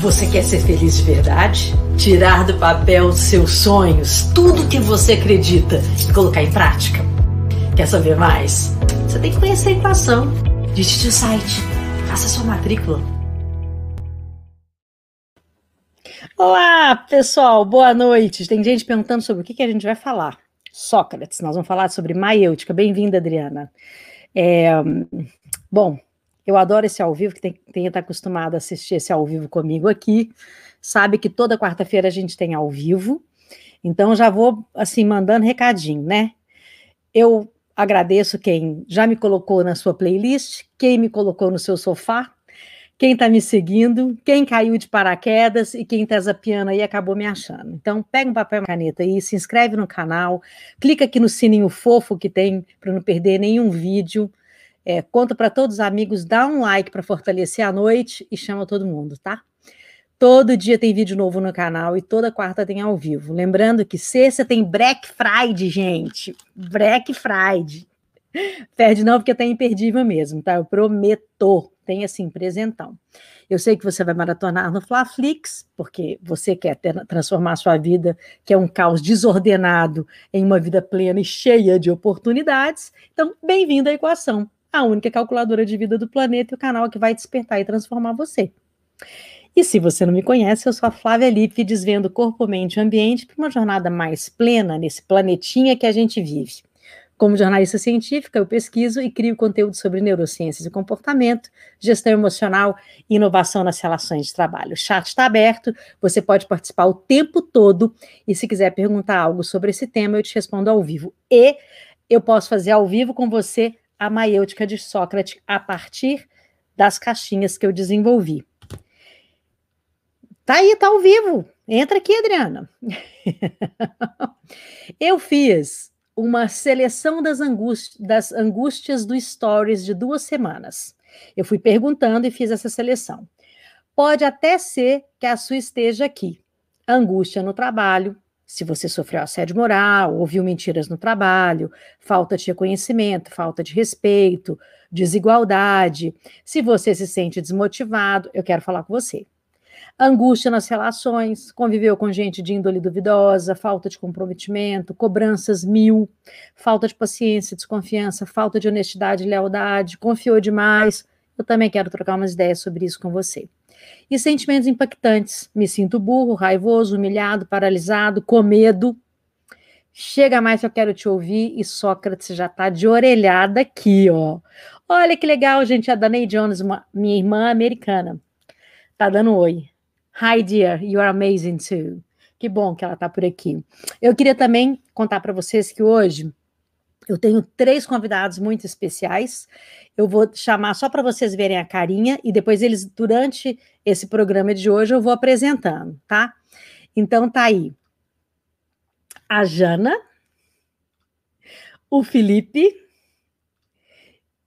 Você quer ser feliz de verdade? Tirar do papel seus sonhos, tudo que você acredita e colocar em prática? Quer saber mais? Você tem que conhecer a equação. Digite o site, faça sua matrícula. Olá, pessoal, boa noite. Tem gente perguntando sobre o que, que a gente vai falar. Sócrates, nós vamos falar sobre maiêutica. Bem-vinda, Adriana. É, bom, eu adoro esse ao vivo, que tem, tem que estar acostumado a assistir esse ao vivo comigo aqui. Sabe que toda quarta-feira a gente tem ao vivo. Então já vou assim mandando recadinho, né? Eu agradeço quem já me colocou na sua playlist, quem me colocou no seu sofá, quem está me seguindo, quem caiu de paraquedas e quem está zapiando aí acabou me achando. Então, pega um papel e uma caneta aí, se inscreve no canal, clica aqui no sininho fofo que tem para não perder nenhum vídeo. É, conta para todos os amigos, dá um like para fortalecer a noite e chama todo mundo, tá? Todo dia tem vídeo novo no canal e toda quarta tem ao vivo. Lembrando que sexta tem Black Friday, gente. Black Friday. Perde não, porque tá imperdível mesmo, tá? Eu prometo. Tem assim, presentão. Eu sei que você vai maratonar no Flaflix, porque você quer ter, transformar a sua vida, que é um caos desordenado, em uma vida plena e cheia de oportunidades. Então, bem-vindo à equação a única calculadora de vida do planeta e o canal que vai despertar e transformar você. E se você não me conhece, eu sou a Flávia Lippe, desvendo corpo, mente e ambiente para uma jornada mais plena nesse planetinha que a gente vive. Como jornalista científica, eu pesquiso e crio conteúdo sobre neurociências e comportamento, gestão emocional e inovação nas relações de trabalho. O chat está aberto, você pode participar o tempo todo e se quiser perguntar algo sobre esse tema, eu te respondo ao vivo. E eu posso fazer ao vivo com você a maiêutica de Sócrates a partir das caixinhas que eu desenvolvi. Tá aí, tá ao vivo. Entra aqui, Adriana. eu fiz uma seleção das, angústias, das angústias do Stories de duas semanas. Eu fui perguntando e fiz essa seleção. Pode até ser que a sua esteja aqui. Angústia no trabalho, se você sofreu assédio moral, ouviu mentiras no trabalho, falta de reconhecimento, falta de respeito, desigualdade, se você se sente desmotivado, eu quero falar com você. Angústia nas relações, conviveu com gente de índole duvidosa, falta de comprometimento, cobranças mil, falta de paciência, desconfiança, falta de honestidade e lealdade, confiou demais. Eu também quero trocar umas ideias sobre isso com você. E sentimentos impactantes. Me sinto burro, raivoso, humilhado, paralisado, com medo. Chega mais eu quero te ouvir e Sócrates já está de orelhada aqui, ó. Olha que legal, gente, a Danay Jones, uma, minha irmã americana, tá dando oi. Hi, dear, you are amazing too. Que bom que ela tá por aqui. Eu queria também contar para vocês que hoje eu tenho três convidados muito especiais. Eu vou chamar só para vocês verem a carinha e depois eles, durante esse programa de hoje, eu vou apresentando, tá? Então tá aí. A Jana, o Felipe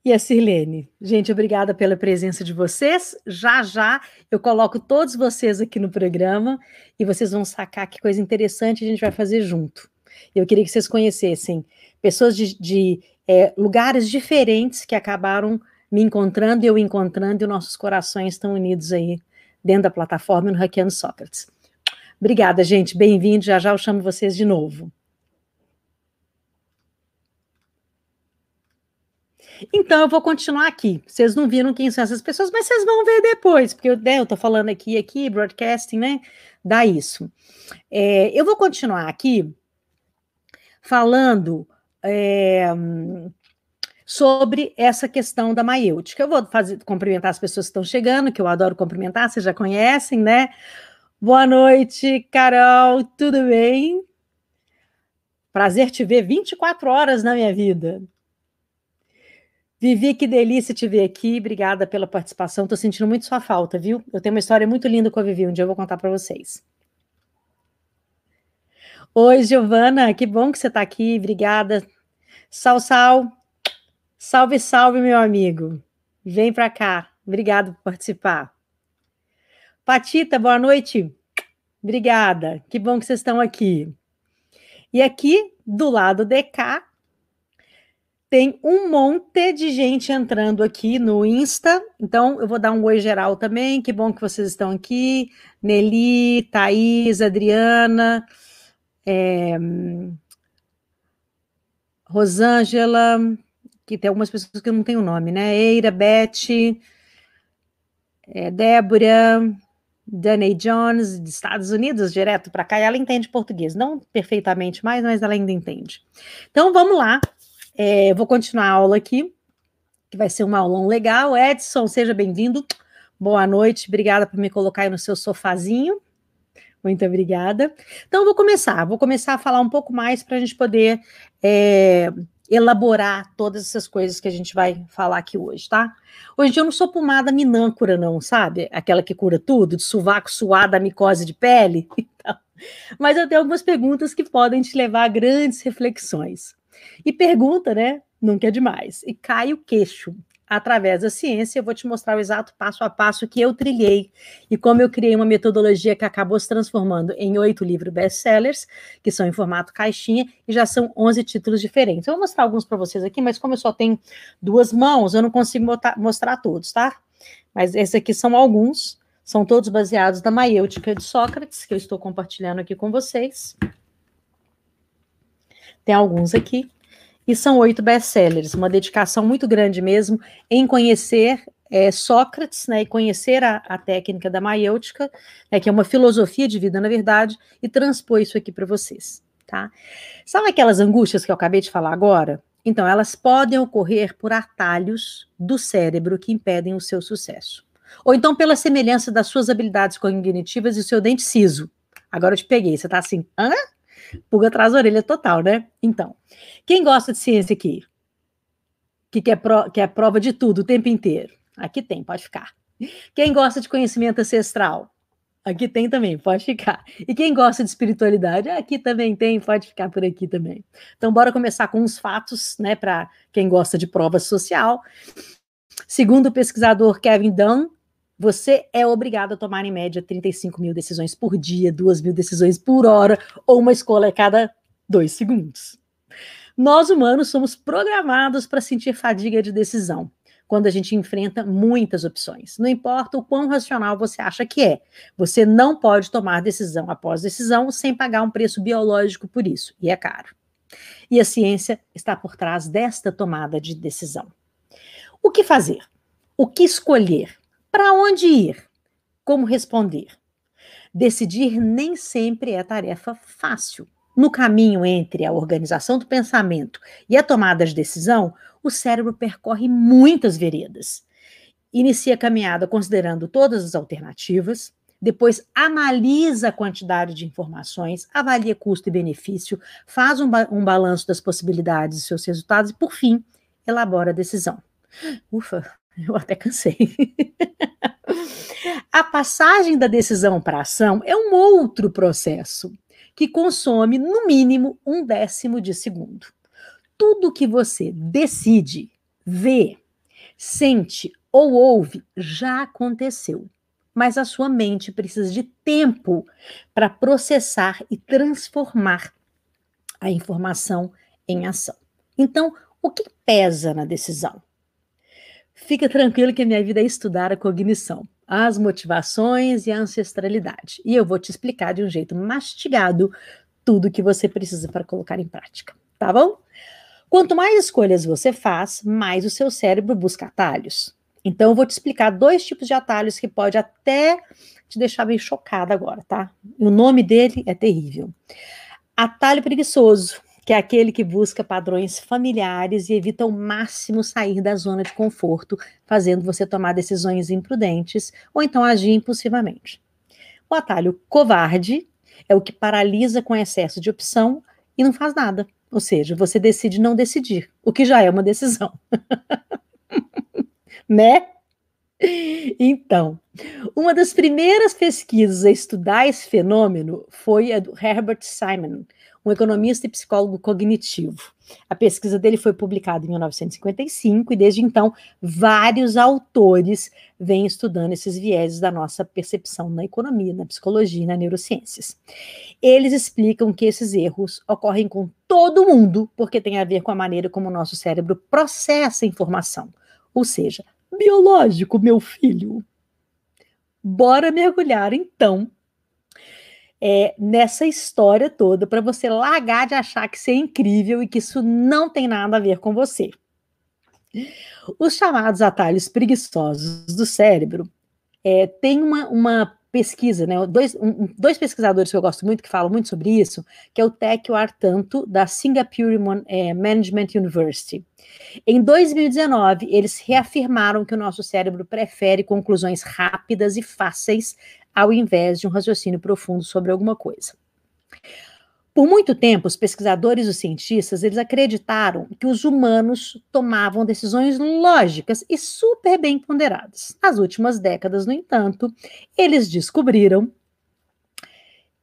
e a Sirlene. Gente, obrigada pela presença de vocês. Já já eu coloco todos vocês aqui no programa e vocês vão sacar que coisa interessante a gente vai fazer junto. Eu queria que vocês conhecessem pessoas de, de é, lugares diferentes que acabaram me encontrando eu encontrando, e nossos corações estão unidos aí dentro da plataforma no Hackeando Sócrates. Obrigada, gente. Bem-vindo. Já já eu chamo vocês de novo. Então, eu vou continuar aqui. Vocês não viram quem são essas pessoas, mas vocês vão ver depois, porque eu, né, eu tô falando aqui, aqui, broadcasting, né? Dá isso. É, eu vou continuar aqui falando é, sobre essa questão da maiêutica. Eu vou fazer, cumprimentar as pessoas que estão chegando, que eu adoro cumprimentar, vocês já conhecem, né? Boa noite, Carol, tudo bem? Prazer te ver 24 horas na minha vida. Vivi, que delícia te ver aqui. Obrigada pela participação. Estou sentindo muito sua falta, viu? Eu tenho uma história muito linda com a Vivi, um dia eu vou contar para vocês. Oi, Giovana, que bom que você está aqui, obrigada. Sal, sal, salve, salve, meu amigo. Vem para cá, obrigado por participar. Patita, boa noite. Obrigada, que bom que vocês estão aqui. E aqui, do lado de cá, Tem um monte de gente entrando aqui no Insta, então eu vou dar um oi geral também. Que bom que vocês estão aqui. Nelly, Thaís, Adriana, é, Rosângela, que tem algumas pessoas que não têm o nome, né? Eira, Beth, é, Débora, Danny Jones, dos Estados Unidos, direto para cá, e ela entende português. Não perfeitamente mais, mas ela ainda entende. Então vamos lá. É, vou continuar a aula aqui, que vai ser uma aulão legal. Edson, seja bem-vindo. Boa noite, obrigada por me colocar aí no seu sofazinho. Muito obrigada. Então, vou começar. Vou começar a falar um pouco mais para a gente poder é, elaborar todas essas coisas que a gente vai falar aqui hoje, tá? Hoje eu não sou pomada minâncora, não, sabe? Aquela que cura tudo, de sovaco suado, micose de pele. Então, mas eu tenho algumas perguntas que podem te levar a grandes reflexões. E pergunta, né? Nunca é demais. E cai o queixo. Através da ciência, eu vou te mostrar o exato passo a passo que eu trilhei e como eu criei uma metodologia que acabou se transformando em oito livros best-sellers, que são em formato caixinha, e já são 11 títulos diferentes. Eu vou mostrar alguns para vocês aqui, mas como eu só tenho duas mãos, eu não consigo mostrar todos, tá? Mas esses aqui são alguns, são todos baseados na maiêutica de Sócrates, que eu estou compartilhando aqui com vocês. Tem alguns aqui. E são oito best-sellers, uma dedicação muito grande mesmo em conhecer é, Sócrates, né, e conhecer a, a técnica da maiêutica, né, que é uma filosofia de vida, na verdade, e transpor isso aqui para vocês, tá? Sabe aquelas angústias que eu acabei de falar agora? Então, elas podem ocorrer por atalhos do cérebro que impedem o seu sucesso. Ou então pela semelhança das suas habilidades cognitivas e o seu dente siso. Agora eu te peguei, você tá assim, hã? Pulga atrás da orelha total, né? Então, quem gosta de ciência aqui? Que quer, pro, quer prova de tudo o tempo inteiro? Aqui tem, pode ficar. Quem gosta de conhecimento ancestral? Aqui tem também, pode ficar. E quem gosta de espiritualidade? Aqui também tem, pode ficar por aqui também. Então, bora começar com uns fatos, né, para quem gosta de prova social. Segundo o pesquisador Kevin Dunn, você é obrigado a tomar, em média, 35 mil decisões por dia, 2 mil decisões por hora, ou uma escolha a cada dois segundos. Nós humanos somos programados para sentir fadiga de decisão quando a gente enfrenta muitas opções. Não importa o quão racional você acha que é, você não pode tomar decisão após decisão sem pagar um preço biológico por isso, e é caro. E a ciência está por trás desta tomada de decisão. O que fazer? O que escolher? Para onde ir? Como responder? Decidir nem sempre é tarefa fácil. No caminho entre a organização do pensamento e a tomada de decisão, o cérebro percorre muitas veredas. Inicia a caminhada considerando todas as alternativas, depois analisa a quantidade de informações, avalia custo e benefício, faz um, ba um balanço das possibilidades e seus resultados e, por fim, elabora a decisão. Ufa, eu até cansei. a passagem da decisão para ação é um outro processo que consome, no mínimo, um décimo de segundo. Tudo que você decide, vê, sente ou ouve já aconteceu, mas a sua mente precisa de tempo para processar e transformar a informação em ação. Então, o que pesa na decisão? Fica tranquilo que a minha vida é estudar a cognição, as motivações e a ancestralidade. E eu vou te explicar de um jeito mastigado tudo que você precisa para colocar em prática, tá bom? Quanto mais escolhas você faz, mais o seu cérebro busca atalhos. Então, eu vou te explicar dois tipos de atalhos que pode até te deixar bem chocada agora, tá? O nome dele é terrível. Atalho preguiçoso que é aquele que busca padrões familiares e evita ao máximo sair da zona de conforto, fazendo você tomar decisões imprudentes ou então agir impulsivamente. O atalho covarde é o que paralisa com excesso de opção e não faz nada. Ou seja, você decide não decidir, o que já é uma decisão. né? Então, uma das primeiras pesquisas a estudar esse fenômeno foi a do Herbert Simon, um economista e psicólogo cognitivo. A pesquisa dele foi publicada em 1955 e desde então vários autores vêm estudando esses vieses da nossa percepção na economia, na psicologia e na neurociências. Eles explicam que esses erros ocorrem com todo mundo porque tem a ver com a maneira como o nosso cérebro processa informação, ou seja, biológico, meu filho. Bora mergulhar então é, nessa história toda para você largar de achar que isso é incrível e que isso não tem nada a ver com você. Os chamados atalhos preguiçosos do cérebro é, tem uma, uma pesquisa, né? Dois, um, dois pesquisadores que eu gosto muito que falam muito sobre isso, que é o Tekio Artanto da Singapore é, Management University. Em 2019, eles reafirmaram que o nosso cérebro prefere conclusões rápidas e fáceis ao invés de um raciocínio profundo sobre alguma coisa. Por muito tempo, os pesquisadores e os cientistas, eles acreditaram que os humanos tomavam decisões lógicas e super bem ponderadas. Nas últimas décadas, no entanto, eles descobriram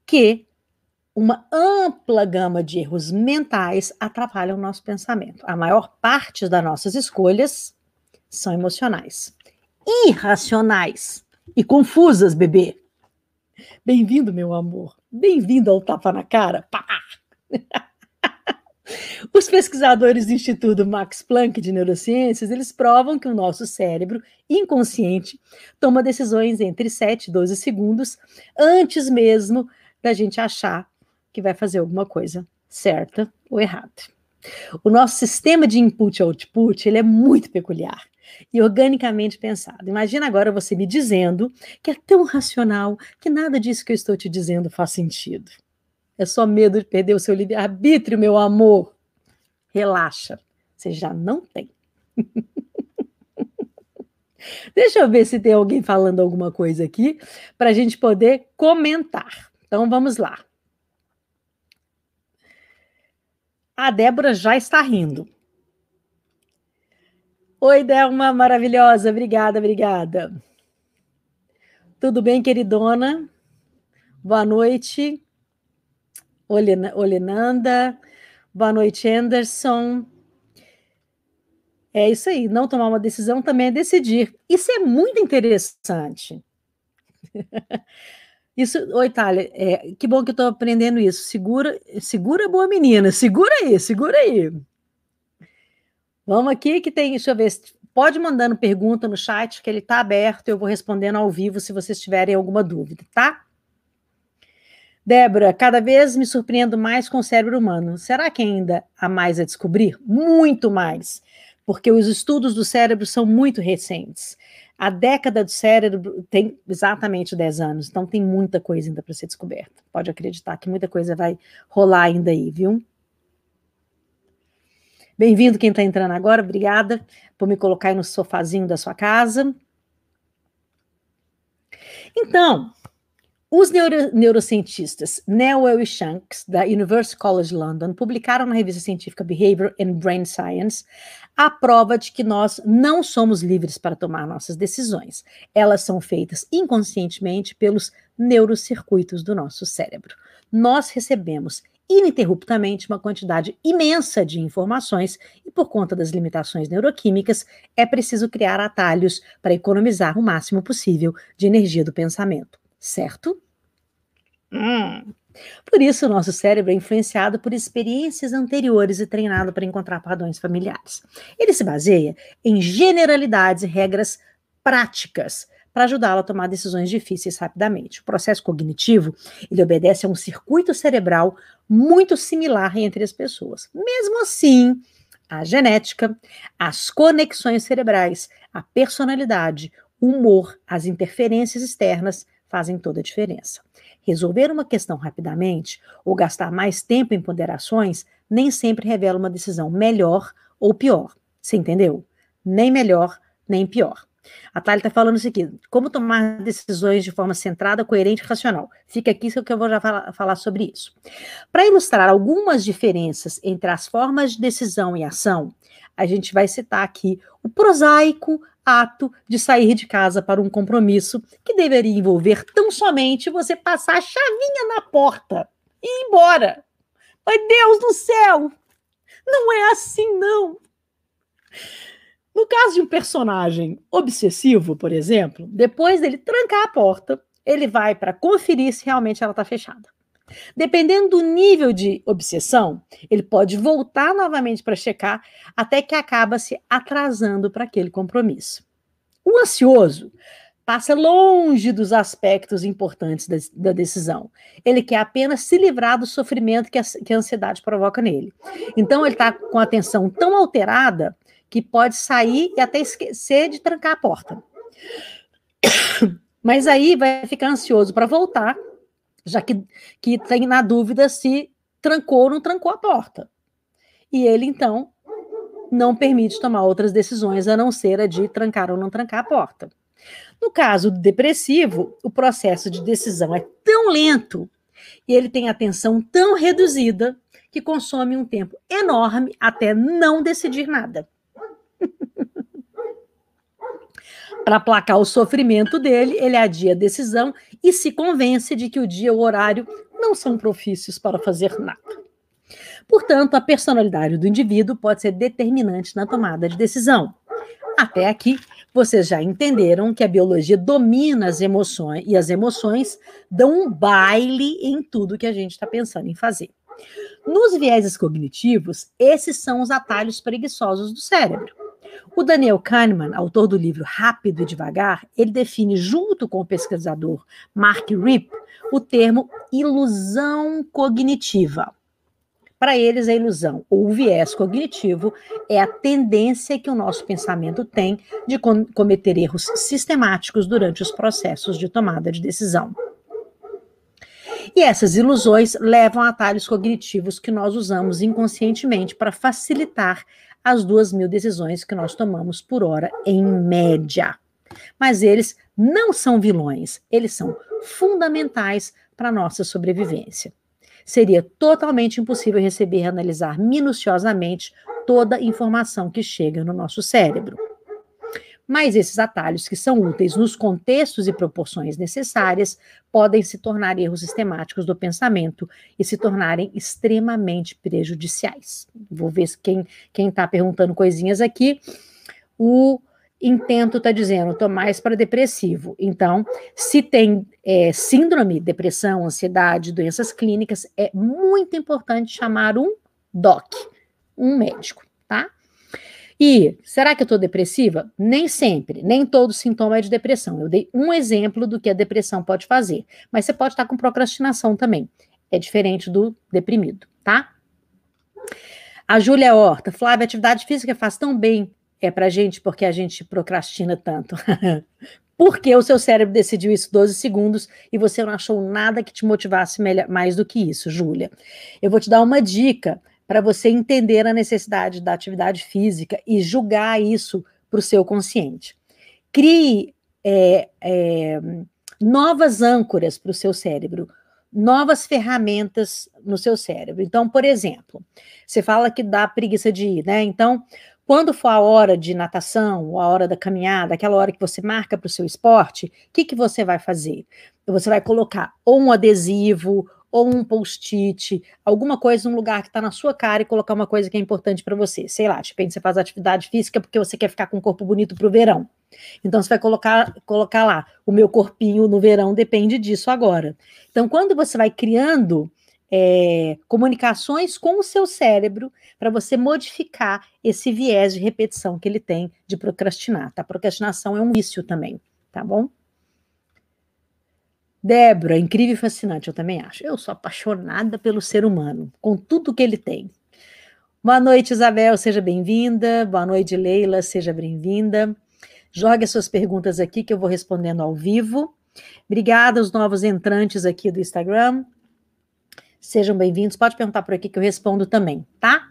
que uma ampla gama de erros mentais atrapalham o nosso pensamento. A maior parte das nossas escolhas são emocionais, irracionais e confusas, bebê. Bem-vindo, meu amor. Bem-vindo ao Tapa na Cara. Pá! Os pesquisadores do Instituto Max Planck de Neurociências, eles provam que o nosso cérebro inconsciente toma decisões entre 7 e 12 segundos antes mesmo da gente achar que vai fazer alguma coisa certa ou errada. O nosso sistema de input e output, ele é muito peculiar e organicamente pensado. Imagina agora você me dizendo que é tão racional que nada disso que eu estou te dizendo faz sentido. É só medo de perder o seu livre-arbítrio, meu amor. Relaxa, você já não tem. Deixa eu ver se tem alguém falando alguma coisa aqui para a gente poder comentar. Então vamos lá. A Débora já está rindo. Oi, Delma, maravilhosa. Obrigada, obrigada. Tudo bem, queridona? Boa noite. Olenanda. Boa noite, Anderson. É isso aí. Não tomar uma decisão também é decidir. Isso é muito interessante. Isso, oi, Thalia, é, que bom que eu estou aprendendo isso. Segura, segura, boa menina. Segura aí, segura aí. Vamos aqui que tem, deixa eu ver, pode mandando pergunta no chat, que ele está aberto, eu vou respondendo ao vivo se vocês tiverem alguma dúvida, tá? Débora, cada vez me surpreendo mais com o cérebro humano. Será que ainda há mais a descobrir? Muito mais, porque os estudos do cérebro são muito recentes. A década do cérebro tem exatamente 10 anos, então tem muita coisa ainda para ser descoberta. Pode acreditar que muita coisa vai rolar ainda aí, viu? Bem-vindo quem está entrando agora, obrigada por me colocar aí no sofazinho da sua casa. Então, os neuro, neurocientistas Newell e Shanks, da University College London, publicaram na revista científica Behavior and Brain Science a prova de que nós não somos livres para tomar nossas decisões. Elas são feitas inconscientemente pelos neurocircuitos do nosso cérebro. Nós recebemos ininterruptamente uma quantidade imensa de informações e, por conta das limitações neuroquímicas, é preciso criar atalhos para economizar o máximo possível de energia do pensamento, certo? Hum. Por isso, o nosso cérebro é influenciado por experiências anteriores e treinado para encontrar padrões familiares. Ele se baseia em generalidades e regras práticas para ajudá-lo a tomar decisões difíceis rapidamente. O processo cognitivo, ele obedece a um circuito cerebral muito similar entre as pessoas. Mesmo assim, a genética, as conexões cerebrais, a personalidade, o humor, as interferências externas fazem toda a diferença. Resolver uma questão rapidamente ou gastar mais tempo em ponderações nem sempre revela uma decisão melhor ou pior. Você entendeu? Nem melhor, nem pior. A Thalia está falando isso aqui. Como tomar decisões de forma centrada, coerente e racional. Fica aqui que eu vou já falar, falar sobre isso. Para ilustrar algumas diferenças entre as formas de decisão e ação, a gente vai citar aqui o prosaico ato de sair de casa para um compromisso que deveria envolver tão somente você passar a chavinha na porta e ir embora. Ai, Deus do céu! Não é assim, não. No caso de um personagem obsessivo, por exemplo, depois dele trancar a porta, ele vai para conferir se realmente ela está fechada. Dependendo do nível de obsessão, ele pode voltar novamente para checar até que acaba se atrasando para aquele compromisso. O ansioso passa longe dos aspectos importantes da, da, decisão. Ele quer apenas se livrar do sofrimento que a, que a ansiedade provoca nele. Então, ele está com a atenção tão alterada que pode sair e até esquecer de trancar a porta. Mas aí vai ficar ansioso para voltar, já que, que tem na dúvida se trancou ou não trancou a porta. E ele, então, não permite tomar outras decisões a não ser a de trancar ou não trancar a porta. No caso depressivo, o processo de decisão é tão lento e ele tem atenção tão reduzida que consome um tempo enorme até não decidir nada. Para aplacar o sofrimento dele, ele adia a decisão e se convence de que o dia e o horário não são propícios para fazer nada. Portanto, a personalidade do indivíduo pode ser determinante na tomada de decisão. Até aqui, vocês já entenderam que a biologia domina as emoções e as emoções dão um baile em tudo que a gente está pensando em fazer. Nos vieses cognitivos, esses são os atalhos preguiçosos do cérebro. O Daniel Kahneman, autor do livro Rápido e Devagar, ele define, junto com o pesquisador Mark Ripp, o termo ilusão cognitiva. Para eles, a ilusão ou viés cognitivo é a tendência que o nosso pensamento tem de cometer erros sistemáticos durante os processos de tomada de decisão. E essas ilusões levam a atalhos cognitivos que nós usamos inconscientemente para facilitar as duas mil decisões que nós tomamos por hora, em média. Mas eles não são vilões, eles são fundamentais para a nossa sobrevivência. Seria totalmente impossível receber e analisar minuciosamente toda a informação que chega no nosso cérebro. Mas esses atalhos, que são úteis nos contextos e proporções necessárias, podem se tornar erros sistemáticos do pensamento e se tornarem extremamente prejudiciais. Vou ver quem está perguntando coisinhas aqui. O intento está dizendo, estou mais para depressivo. Então, se tem é, síndrome, depressão, ansiedade, doenças clínicas, é muito importante chamar um DOC, um médico? E será que eu estou depressiva? Nem sempre, nem todo sintoma é de depressão. Eu dei um exemplo do que a depressão pode fazer, mas você pode estar com procrastinação também. É diferente do deprimido, tá? A Júlia Horta, Flávia, atividade física faz tão bem é pra gente porque a gente procrastina tanto. porque o seu cérebro decidiu isso 12 segundos e você não achou nada que te motivasse mais do que isso, Júlia. Eu vou te dar uma dica para você entender a necessidade da atividade física e julgar isso para o seu consciente. Crie é, é, novas âncoras para o seu cérebro, novas ferramentas no seu cérebro. Então, por exemplo, você fala que dá preguiça de ir, né? Então, quando for a hora de natação, ou a hora da caminhada, aquela hora que você marca para o seu esporte, o que, que você vai fazer? Você vai colocar ou um adesivo, ou um post-it, alguma coisa num lugar que está na sua cara e colocar uma coisa que é importante para você. Sei lá, de repente você faz atividade física porque você quer ficar com um corpo bonito para o verão. Então você vai colocar, colocar lá, o meu corpinho no verão depende disso agora. Então, quando você vai criando é, comunicações com o seu cérebro para você modificar esse viés de repetição que ele tem de procrastinar, tá? Procrastinação é um vício também, tá bom? Débora, incrível e fascinante, eu também acho. Eu sou apaixonada pelo ser humano, com tudo que ele tem. Boa noite, Isabel, seja bem-vinda. Boa noite, Leila, seja bem-vinda. Jogue as suas perguntas aqui que eu vou respondendo ao vivo. Obrigada aos novos entrantes aqui do Instagram. Sejam bem-vindos. Pode perguntar por aqui que eu respondo também, tá?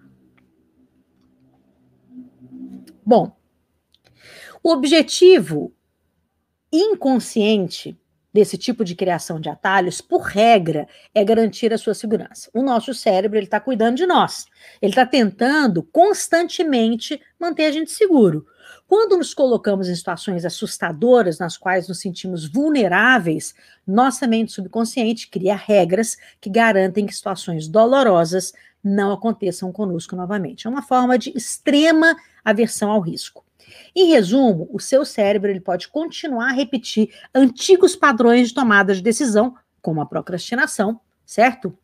Bom, o objetivo inconsciente desse tipo de criação de atalhos, por regra, é garantir a sua segurança. O nosso cérebro ele está cuidando de nós. Ele está tentando constantemente manter a gente seguro. Quando nos colocamos em situações assustadoras, nas quais nos sentimos vulneráveis, nossa mente subconsciente cria regras que garantem que situações dolorosas não aconteçam conosco novamente. É uma forma de extrema aversão ao risco. Em resumo, o seu cérebro ele pode continuar a repetir antigos padrões de tomada de decisão, como a procrastinação, certo?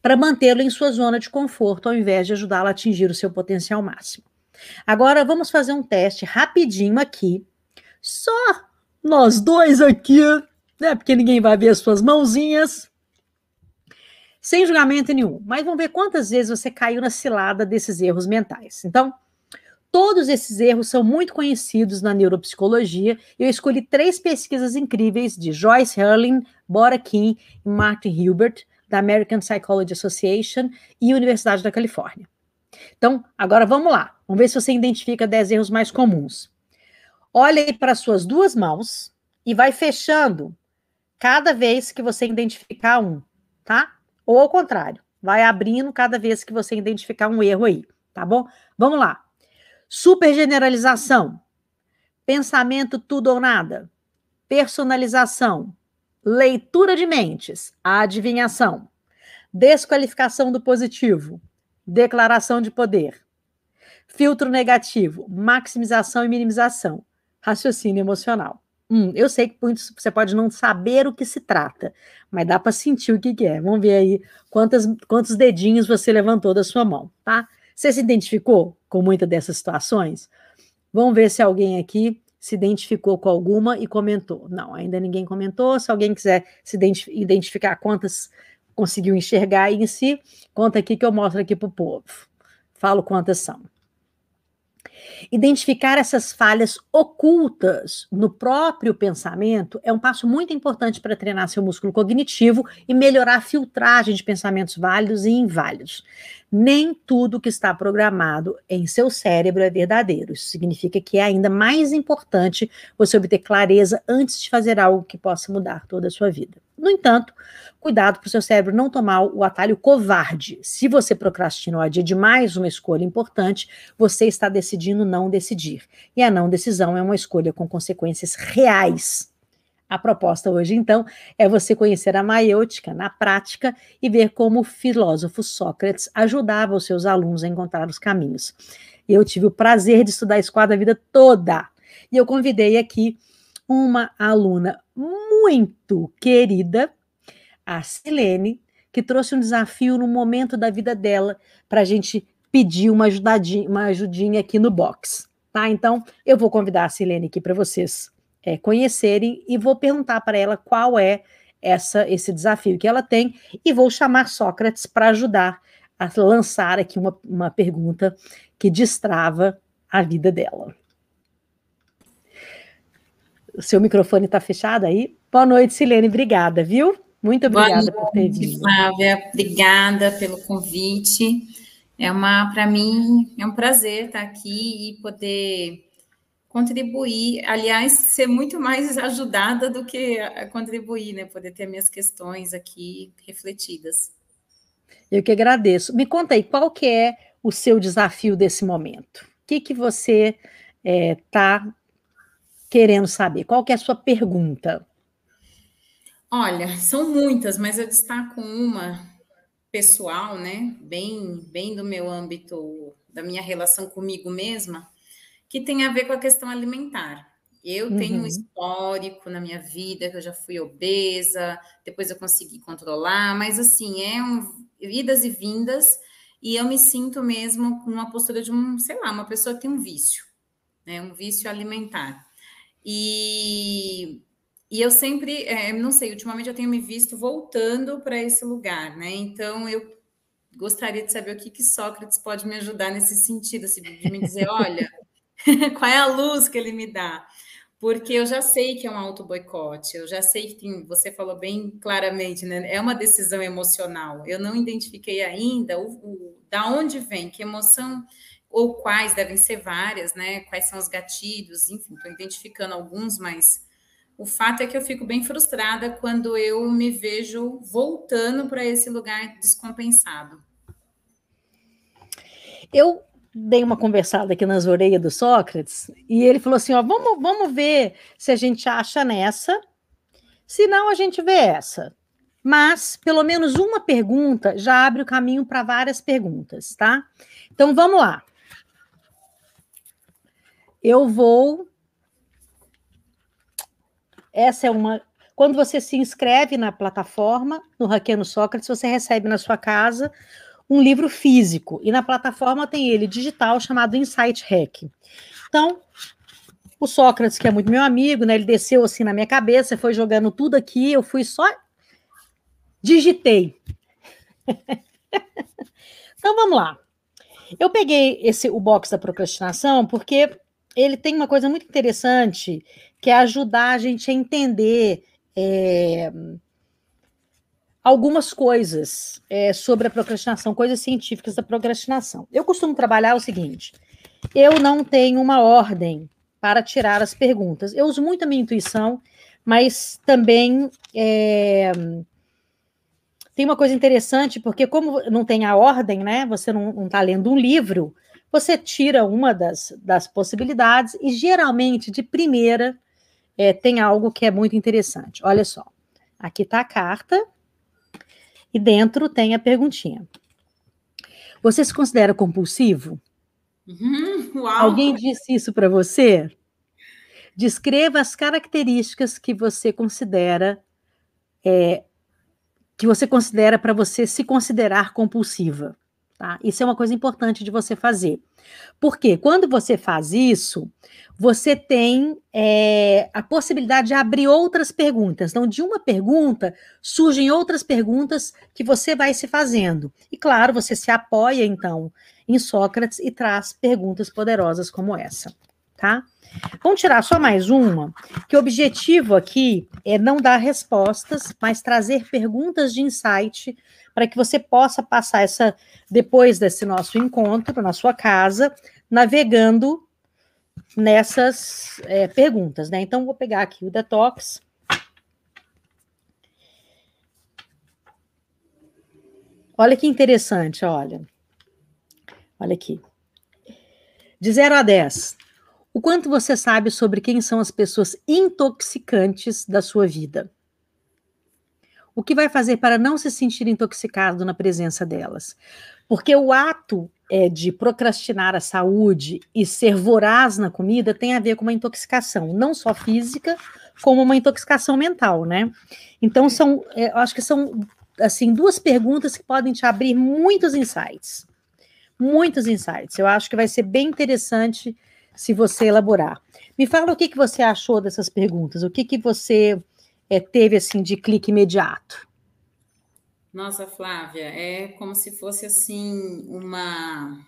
Para mantê-lo em sua zona de conforto, ao invés de ajudá-lo a atingir o seu potencial máximo. Agora vamos fazer um teste rapidinho aqui, só nós dois aqui, né? Porque ninguém vai ver as suas mãozinhas. Sem julgamento nenhum. Mas vamos ver quantas vezes você caiu na cilada desses erros mentais. Então, Todos esses erros são muito conhecidos na neuropsicologia. Eu escolhi três pesquisas incríveis de Joyce Hurlin, Bora Kim e Martin Hilbert, da American Psychology Association e Universidade da Califórnia. Então, agora vamos lá. Vamos ver se você identifica 10 erros mais comuns. Olhe para suas duas mãos e vai fechando cada vez que você identificar um, tá? Ou ao contrário, vai abrindo cada vez que você identificar um erro aí, tá bom? Vamos lá. Supergeneralização, pensamento tudo ou nada, personalização, leitura de mentes, adivinhação, desqualificação do positivo, declaração de poder, filtro negativo, maximização e minimização, raciocínio emocional. Hum, eu sei que você pode não saber o que se trata, mas dá para sentir o que, que é. Vamos ver aí quantas, quantos dedinhos você levantou da sua mão, tá? Você se identificou com muitas dessas situações? Vamos ver se alguém aqui se identificou com alguma e comentou. Não, ainda ninguém comentou. Se alguém quiser se identificar quantas conseguiu enxergar em si, conta aqui que eu mostro aqui para o povo. Falo quantas são. Identificar essas falhas ocultas no próprio pensamento é um passo muito importante para treinar seu músculo cognitivo e melhorar a filtragem de pensamentos válidos e inválidos. Nem tudo que está programado em seu cérebro é verdadeiro. Isso significa que é ainda mais importante você obter clareza antes de fazer algo que possa mudar toda a sua vida. No entanto, cuidado para o seu cérebro não tomar o atalho covarde. Se você procrastinou a dia demais uma escolha importante, você está decidindo não decidir. E a não decisão é uma escolha com consequências reais a proposta hoje, então, é você conhecer a maiêutica na prática e ver como o filósofo Sócrates ajudava os seus alunos a encontrar os caminhos. Eu tive o prazer de estudar isso a vida toda. E eu convidei aqui uma aluna muito querida, a Silene, que trouxe um desafio no momento da vida dela para a gente pedir uma ajudadinha, uma ajudinha aqui no box, tá? Então, eu vou convidar a Silene aqui para vocês é, conhecerem e vou perguntar para ela qual é essa esse desafio que ela tem e vou chamar Sócrates para ajudar a lançar aqui uma, uma pergunta que destrava a vida dela. O seu microfone está fechado aí? Boa noite, Silene, obrigada, viu? Muito obrigada noite, por ter vindo. Flávia, obrigada pelo convite. É uma, para mim, é um prazer estar aqui e poder contribuir, aliás, ser muito mais ajudada do que contribuir, né? Poder ter minhas questões aqui refletidas. Eu que agradeço. Me conta aí, qual que é o seu desafio desse momento? O que, que você está é, querendo saber? Qual que é a sua pergunta? Olha, são muitas, mas eu destaco uma pessoal, né? Bem, bem do meu âmbito, da minha relação comigo mesma, que tem a ver com a questão alimentar. Eu uhum. tenho um uhum. histórico na minha vida, que eu já fui obesa, depois eu consegui controlar, mas assim, é um, idas e vindas, e eu me sinto mesmo com uma postura de um, sei lá, uma pessoa que tem um vício, né? Um vício alimentar. E, e eu sempre, é, não sei, ultimamente eu tenho me visto voltando para esse lugar, né? Então eu gostaria de saber o que, que Sócrates pode me ajudar nesse sentido, assim, de me dizer, olha. Qual é a luz que ele me dá? Porque eu já sei que é um auto-boicote, eu já sei que tem, você falou bem claramente, né? É uma decisão emocional. Eu não identifiquei ainda o, o, da onde vem, que emoção, ou quais devem ser várias, né? Quais são os gatilhos, enfim, estou identificando alguns, mas o fato é que eu fico bem frustrada quando eu me vejo voltando para esse lugar descompensado. Eu dei uma conversada aqui nas orelhas do Sócrates e ele falou assim: ó, vamos, vamos ver se a gente acha nessa, se não a gente vê essa. mas pelo menos uma pergunta já abre o caminho para várias perguntas, tá? Então vamos lá. Eu vou. Essa é uma. Quando você se inscreve na plataforma, no Hackeando Sócrates, você recebe na sua casa um livro físico. E na plataforma tem ele digital chamado Insight Hack. Então, o Sócrates, que é muito meu amigo, né? Ele desceu assim na minha cabeça, foi jogando tudo aqui, eu fui só digitei. então vamos lá. Eu peguei esse o box da procrastinação porque ele tem uma coisa muito interessante que é ajudar a gente a entender é, algumas coisas é, sobre a procrastinação, coisas científicas da procrastinação. Eu costumo trabalhar o seguinte: eu não tenho uma ordem para tirar as perguntas. Eu uso muito a minha intuição, mas também é, tem uma coisa interessante, porque como não tem a ordem, né? Você não está lendo um livro, você tira uma das, das possibilidades e geralmente de primeira é, tem algo que é muito interessante. Olha só, aqui está a carta e dentro tem a perguntinha. Você se considera compulsivo? Uhum, Alguém disse isso para você? Descreva as características que você considera é, que você considera para você se considerar compulsiva. Tá? Isso é uma coisa importante de você fazer. Porque quando você faz isso, você tem é, a possibilidade de abrir outras perguntas. Então, de uma pergunta, surgem outras perguntas que você vai se fazendo. E, claro, você se apoia, então, em Sócrates e traz perguntas poderosas como essa. Tá? Vamos tirar só mais uma, que o objetivo aqui é não dar respostas, mas trazer perguntas de insight para que você possa passar essa depois desse nosso encontro na sua casa, navegando nessas é, perguntas, né? Então vou pegar aqui o detox. Olha que interessante, olha. Olha aqui. De 0 a 10, o quanto você sabe sobre quem são as pessoas intoxicantes da sua vida? O que vai fazer para não se sentir intoxicado na presença delas? Porque o ato é, de procrastinar a saúde e ser voraz na comida tem a ver com uma intoxicação, não só física, como uma intoxicação mental, né? Então, são, é, acho que são, assim, duas perguntas que podem te abrir muitos insights. Muitos insights. Eu acho que vai ser bem interessante se você elaborar. Me fala o que, que você achou dessas perguntas, o que, que você é, teve assim de clique imediato. Nossa, Flávia, é como se fosse assim uma.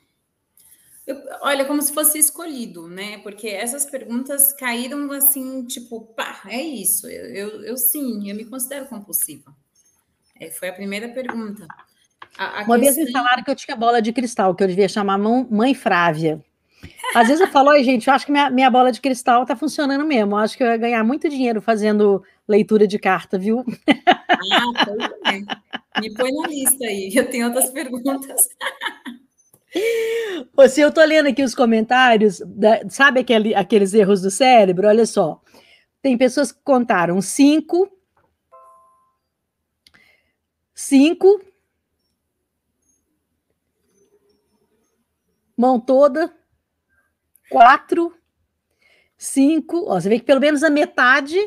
Eu, olha, como se fosse escolhido, né? Porque essas perguntas caíram assim, tipo, pá, é isso. Eu, eu, eu sim, eu me considero compulsiva. É, foi a primeira pergunta. A, a Uma questão... vez me falaram que eu tinha bola de cristal, que eu devia chamar mãe Frávia. Às vezes eu falo, oi, gente, eu acho que minha, minha bola de cristal tá funcionando mesmo. Eu acho que eu ia ganhar muito dinheiro fazendo leitura de carta, viu? Ah, pois é. Me põe na lista aí, eu tenho outras perguntas. Se eu tô lendo aqui os comentários, sabe aquele, aqueles erros do cérebro? Olha só. Tem pessoas que contaram cinco, cinco, mão toda, quatro, cinco. Ó, você vê que pelo menos a metade.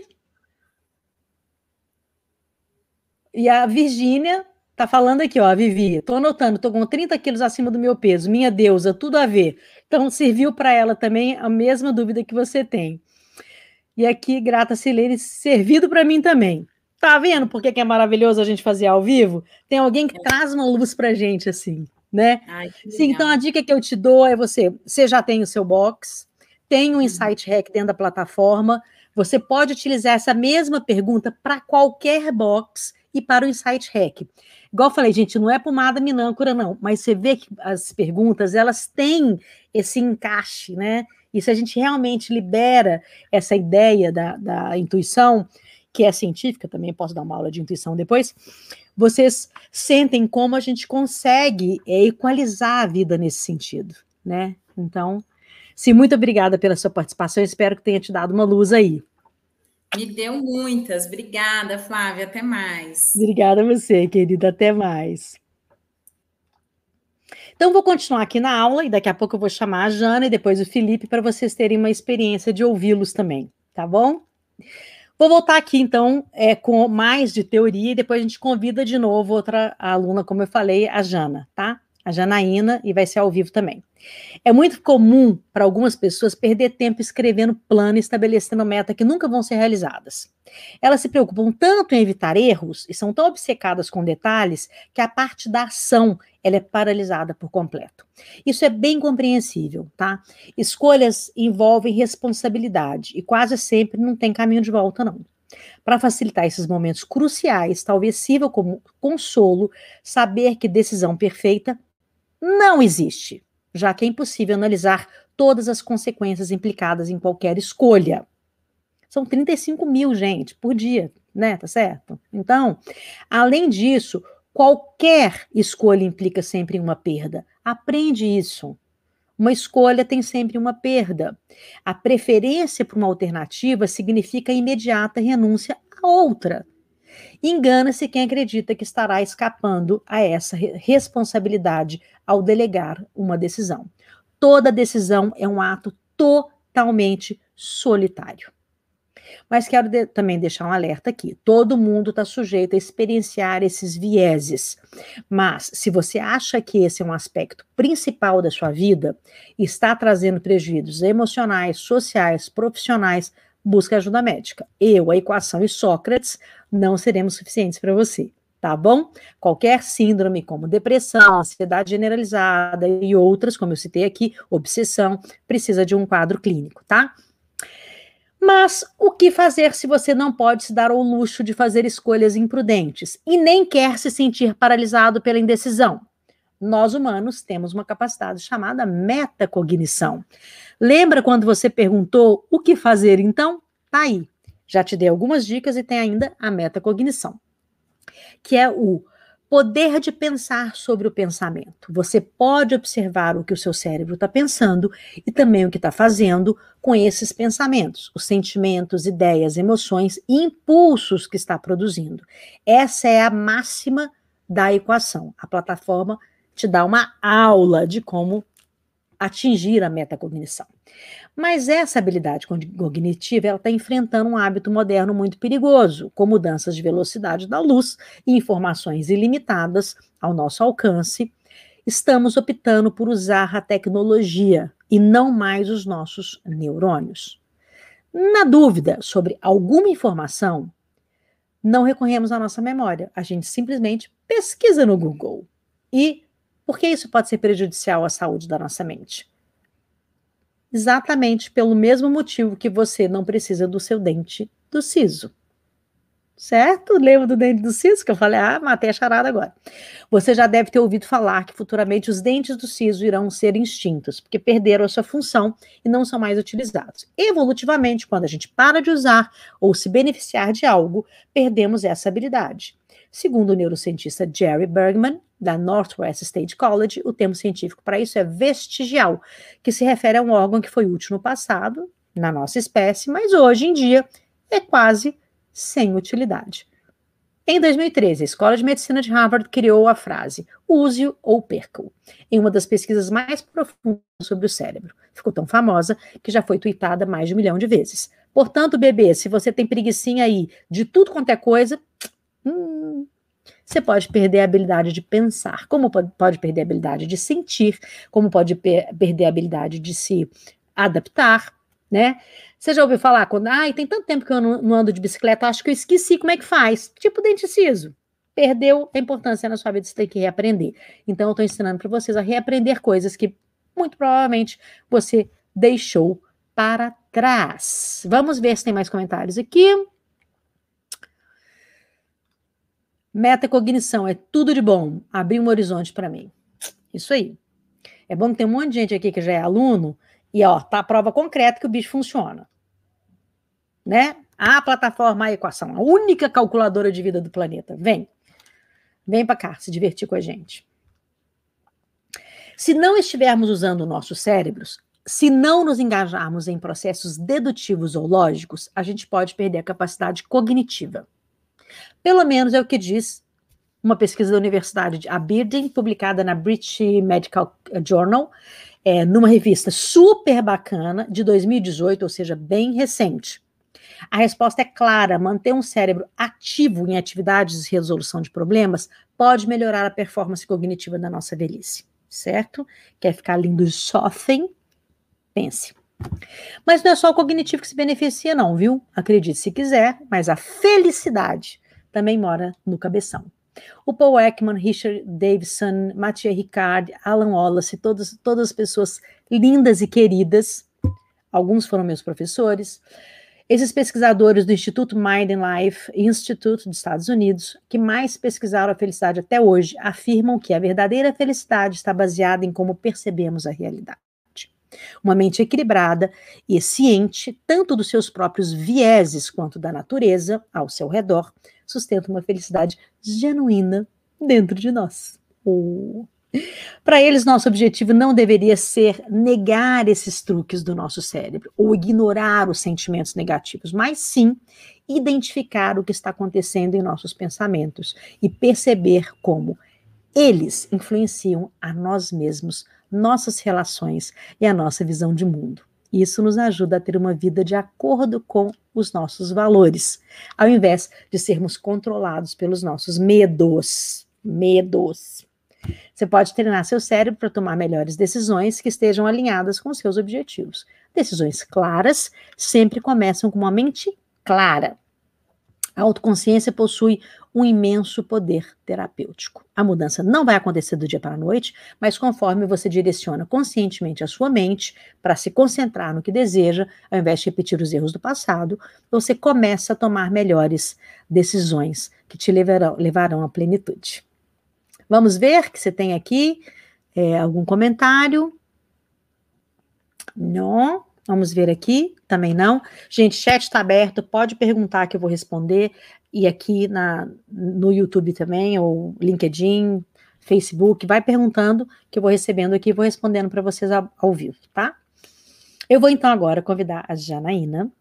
E a Virgínia tá falando aqui, ó, a Vivi. Tô anotando, tô com 30 quilos acima do meu peso. Minha deusa, tudo a ver. Então, serviu para ela também a mesma dúvida que você tem. E aqui, grata Silene, servido para mim também. Tá vendo por que é maravilhoso a gente fazer ao vivo? Tem alguém que traz uma luz pra gente, assim né? Ai, Sim, então a dica que eu te dou é você, você já tem o seu box, tem um uhum. Insight Hack dentro da plataforma, você pode utilizar essa mesma pergunta para qualquer box e para o Insight Hack. Igual eu falei, gente, não é pomada minâncora, não, mas você vê que as perguntas, elas têm esse encaixe, né? E se a gente realmente libera essa ideia da, da intuição, que é científica, também posso dar uma aula de intuição depois, vocês sentem como a gente consegue é, equalizar a vida nesse sentido, né? Então, sim, muito obrigada pela sua participação, espero que tenha te dado uma luz aí. Me deu muitas. Obrigada, Flávia. Até mais. Obrigada a você, querida. Até mais. Então, vou continuar aqui na aula e daqui a pouco eu vou chamar a Jana e depois o Felipe para vocês terem uma experiência de ouvi-los também, tá bom? Vou voltar aqui, então, é, com mais de teoria e depois a gente convida de novo outra aluna, como eu falei, a Jana, tá? A Janaína, e vai ser ao vivo também. É muito comum para algumas pessoas perder tempo escrevendo plano e estabelecendo meta que nunca vão ser realizadas. Elas se preocupam tanto em evitar erros e são tão obcecadas com detalhes que a parte da ação ela é paralisada por completo. Isso é bem compreensível, tá? Escolhas envolvem responsabilidade e quase sempre não tem caminho de volta, não. Para facilitar esses momentos cruciais, talvez sirva como consolo saber que decisão perfeita não existe já que é impossível analisar todas as consequências implicadas em qualquer escolha. São 35 mil, gente, por dia, né? Tá certo? Então, além disso, qualquer escolha implica sempre uma perda. Aprende isso. Uma escolha tem sempre uma perda. A preferência por uma alternativa significa imediata renúncia a outra. Engana-se quem acredita que estará escapando a essa responsabilidade ao delegar uma decisão. Toda decisão é um ato totalmente solitário. Mas quero de, também deixar um alerta aqui: todo mundo está sujeito a experienciar esses vieses. Mas se você acha que esse é um aspecto principal da sua vida está trazendo prejuízos emocionais, sociais, profissionais, busque ajuda médica. Eu, a equação e Sócrates não seremos suficientes para você, tá bom? Qualquer síndrome, como depressão, ansiedade generalizada e outras, como eu citei aqui, obsessão, precisa de um quadro clínico, tá? Mas o que fazer se você não pode se dar ao luxo de fazer escolhas imprudentes e nem quer se sentir paralisado pela indecisão? Nós humanos temos uma capacidade chamada metacognição. Lembra quando você perguntou o que fazer então? Tá aí. Já te dei algumas dicas e tem ainda a metacognição, que é o poder de pensar sobre o pensamento. Você pode observar o que o seu cérebro está pensando e também o que está fazendo com esses pensamentos, os sentimentos, ideias, emoções e impulsos que está produzindo. Essa é a máxima da equação. A plataforma te dá uma aula de como atingir a metacognição. Mas essa habilidade cognitiva ela está enfrentando um hábito moderno muito perigoso, com mudanças de velocidade da luz e informações ilimitadas ao nosso alcance. Estamos optando por usar a tecnologia e não mais os nossos neurônios. Na dúvida sobre alguma informação, não recorremos à nossa memória, a gente simplesmente pesquisa no Google. E por que isso pode ser prejudicial à saúde da nossa mente? exatamente pelo mesmo motivo que você não precisa do seu dente do siso. Certo? Lembra do dente do siso que eu falei? Ah, matei a charada agora. Você já deve ter ouvido falar que futuramente os dentes do siso irão ser extintos, porque perderam a sua função e não são mais utilizados. Evolutivamente, quando a gente para de usar ou se beneficiar de algo, perdemos essa habilidade. Segundo o neurocientista Jerry Bergman, da Northwest State College, o termo científico para isso é vestigial, que se refere a um órgão que foi útil no passado, na nossa espécie, mas hoje em dia é quase sem utilidade. Em 2013, a Escola de Medicina de Harvard criou a frase use-o ou perca-o, em uma das pesquisas mais profundas sobre o cérebro. Ficou tão famosa que já foi tweetada mais de um milhão de vezes. Portanto, bebê, se você tem preguiçinha aí de tudo quanto é coisa, hum, você pode perder a habilidade de pensar, como pode perder a habilidade de sentir, como pode per perder a habilidade de se adaptar, né? Você já ouviu falar quando, ai, tem tanto tempo que eu não, não ando de bicicleta, acho que eu esqueci como é que faz. Tipo dente ciso. Perdeu a importância na sua vida, você tem que reaprender. Então, eu estou ensinando para vocês a reaprender coisas que muito provavelmente você deixou para trás. Vamos ver se tem mais comentários aqui. Metacognição é tudo de bom. Abrir um horizonte para mim. Isso aí. É bom que tem um monte de gente aqui que já é aluno e ó, tá a prova concreta que o bicho funciona. Né? A plataforma, a equação, a única calculadora de vida do planeta. Vem. Vem para cá se divertir com a gente. Se não estivermos usando nossos cérebros, se não nos engajarmos em processos dedutivos ou lógicos, a gente pode perder a capacidade cognitiva. Pelo menos é o que diz uma pesquisa da Universidade de Aberdeen, publicada na British Medical Journal, é, numa revista super bacana de 2018, ou seja, bem recente. A resposta é clara: manter um cérebro ativo em atividades de resolução de problemas pode melhorar a performance cognitiva da nossa velhice, certo? Quer ficar lindo e sofrem? Pense. Mas não é só o cognitivo que se beneficia, não, viu? Acredite se quiser, mas a felicidade também mora no cabeção. O Paul Ekman, Richard Davidson, Mathieu Ricard, Alan Wallace, todas, todas as pessoas lindas e queridas, alguns foram meus professores, esses pesquisadores do Instituto Mind and Life Institute dos Estados Unidos, que mais pesquisaram a felicidade até hoje, afirmam que a verdadeira felicidade está baseada em como percebemos a realidade. Uma mente equilibrada e ciente, tanto dos seus próprios vieses quanto da natureza ao seu redor, sustenta uma felicidade genuína dentro de nós. Oh. Para eles, nosso objetivo não deveria ser negar esses truques do nosso cérebro ou ignorar os sentimentos negativos, mas sim identificar o que está acontecendo em nossos pensamentos e perceber como eles influenciam a nós mesmos nossas relações e a nossa visão de mundo. Isso nos ajuda a ter uma vida de acordo com os nossos valores, ao invés de sermos controlados pelos nossos medos. Medos. Você pode treinar seu cérebro para tomar melhores decisões que estejam alinhadas com seus objetivos. Decisões claras sempre começam com uma mente clara. A autoconsciência possui um imenso poder terapêutico. A mudança não vai acontecer do dia para a noite, mas conforme você direciona conscientemente a sua mente para se concentrar no que deseja, ao invés de repetir os erros do passado, você começa a tomar melhores decisões que te levarão, levarão à plenitude. Vamos ver que você tem aqui é, algum comentário. Não. Vamos ver aqui, também não. Gente, chat está aberto, pode perguntar que eu vou responder. E aqui na, no YouTube também, ou LinkedIn, Facebook, vai perguntando que eu vou recebendo aqui e vou respondendo para vocês ao, ao, vivo, tá? Eu vou então agora convidar a Janaína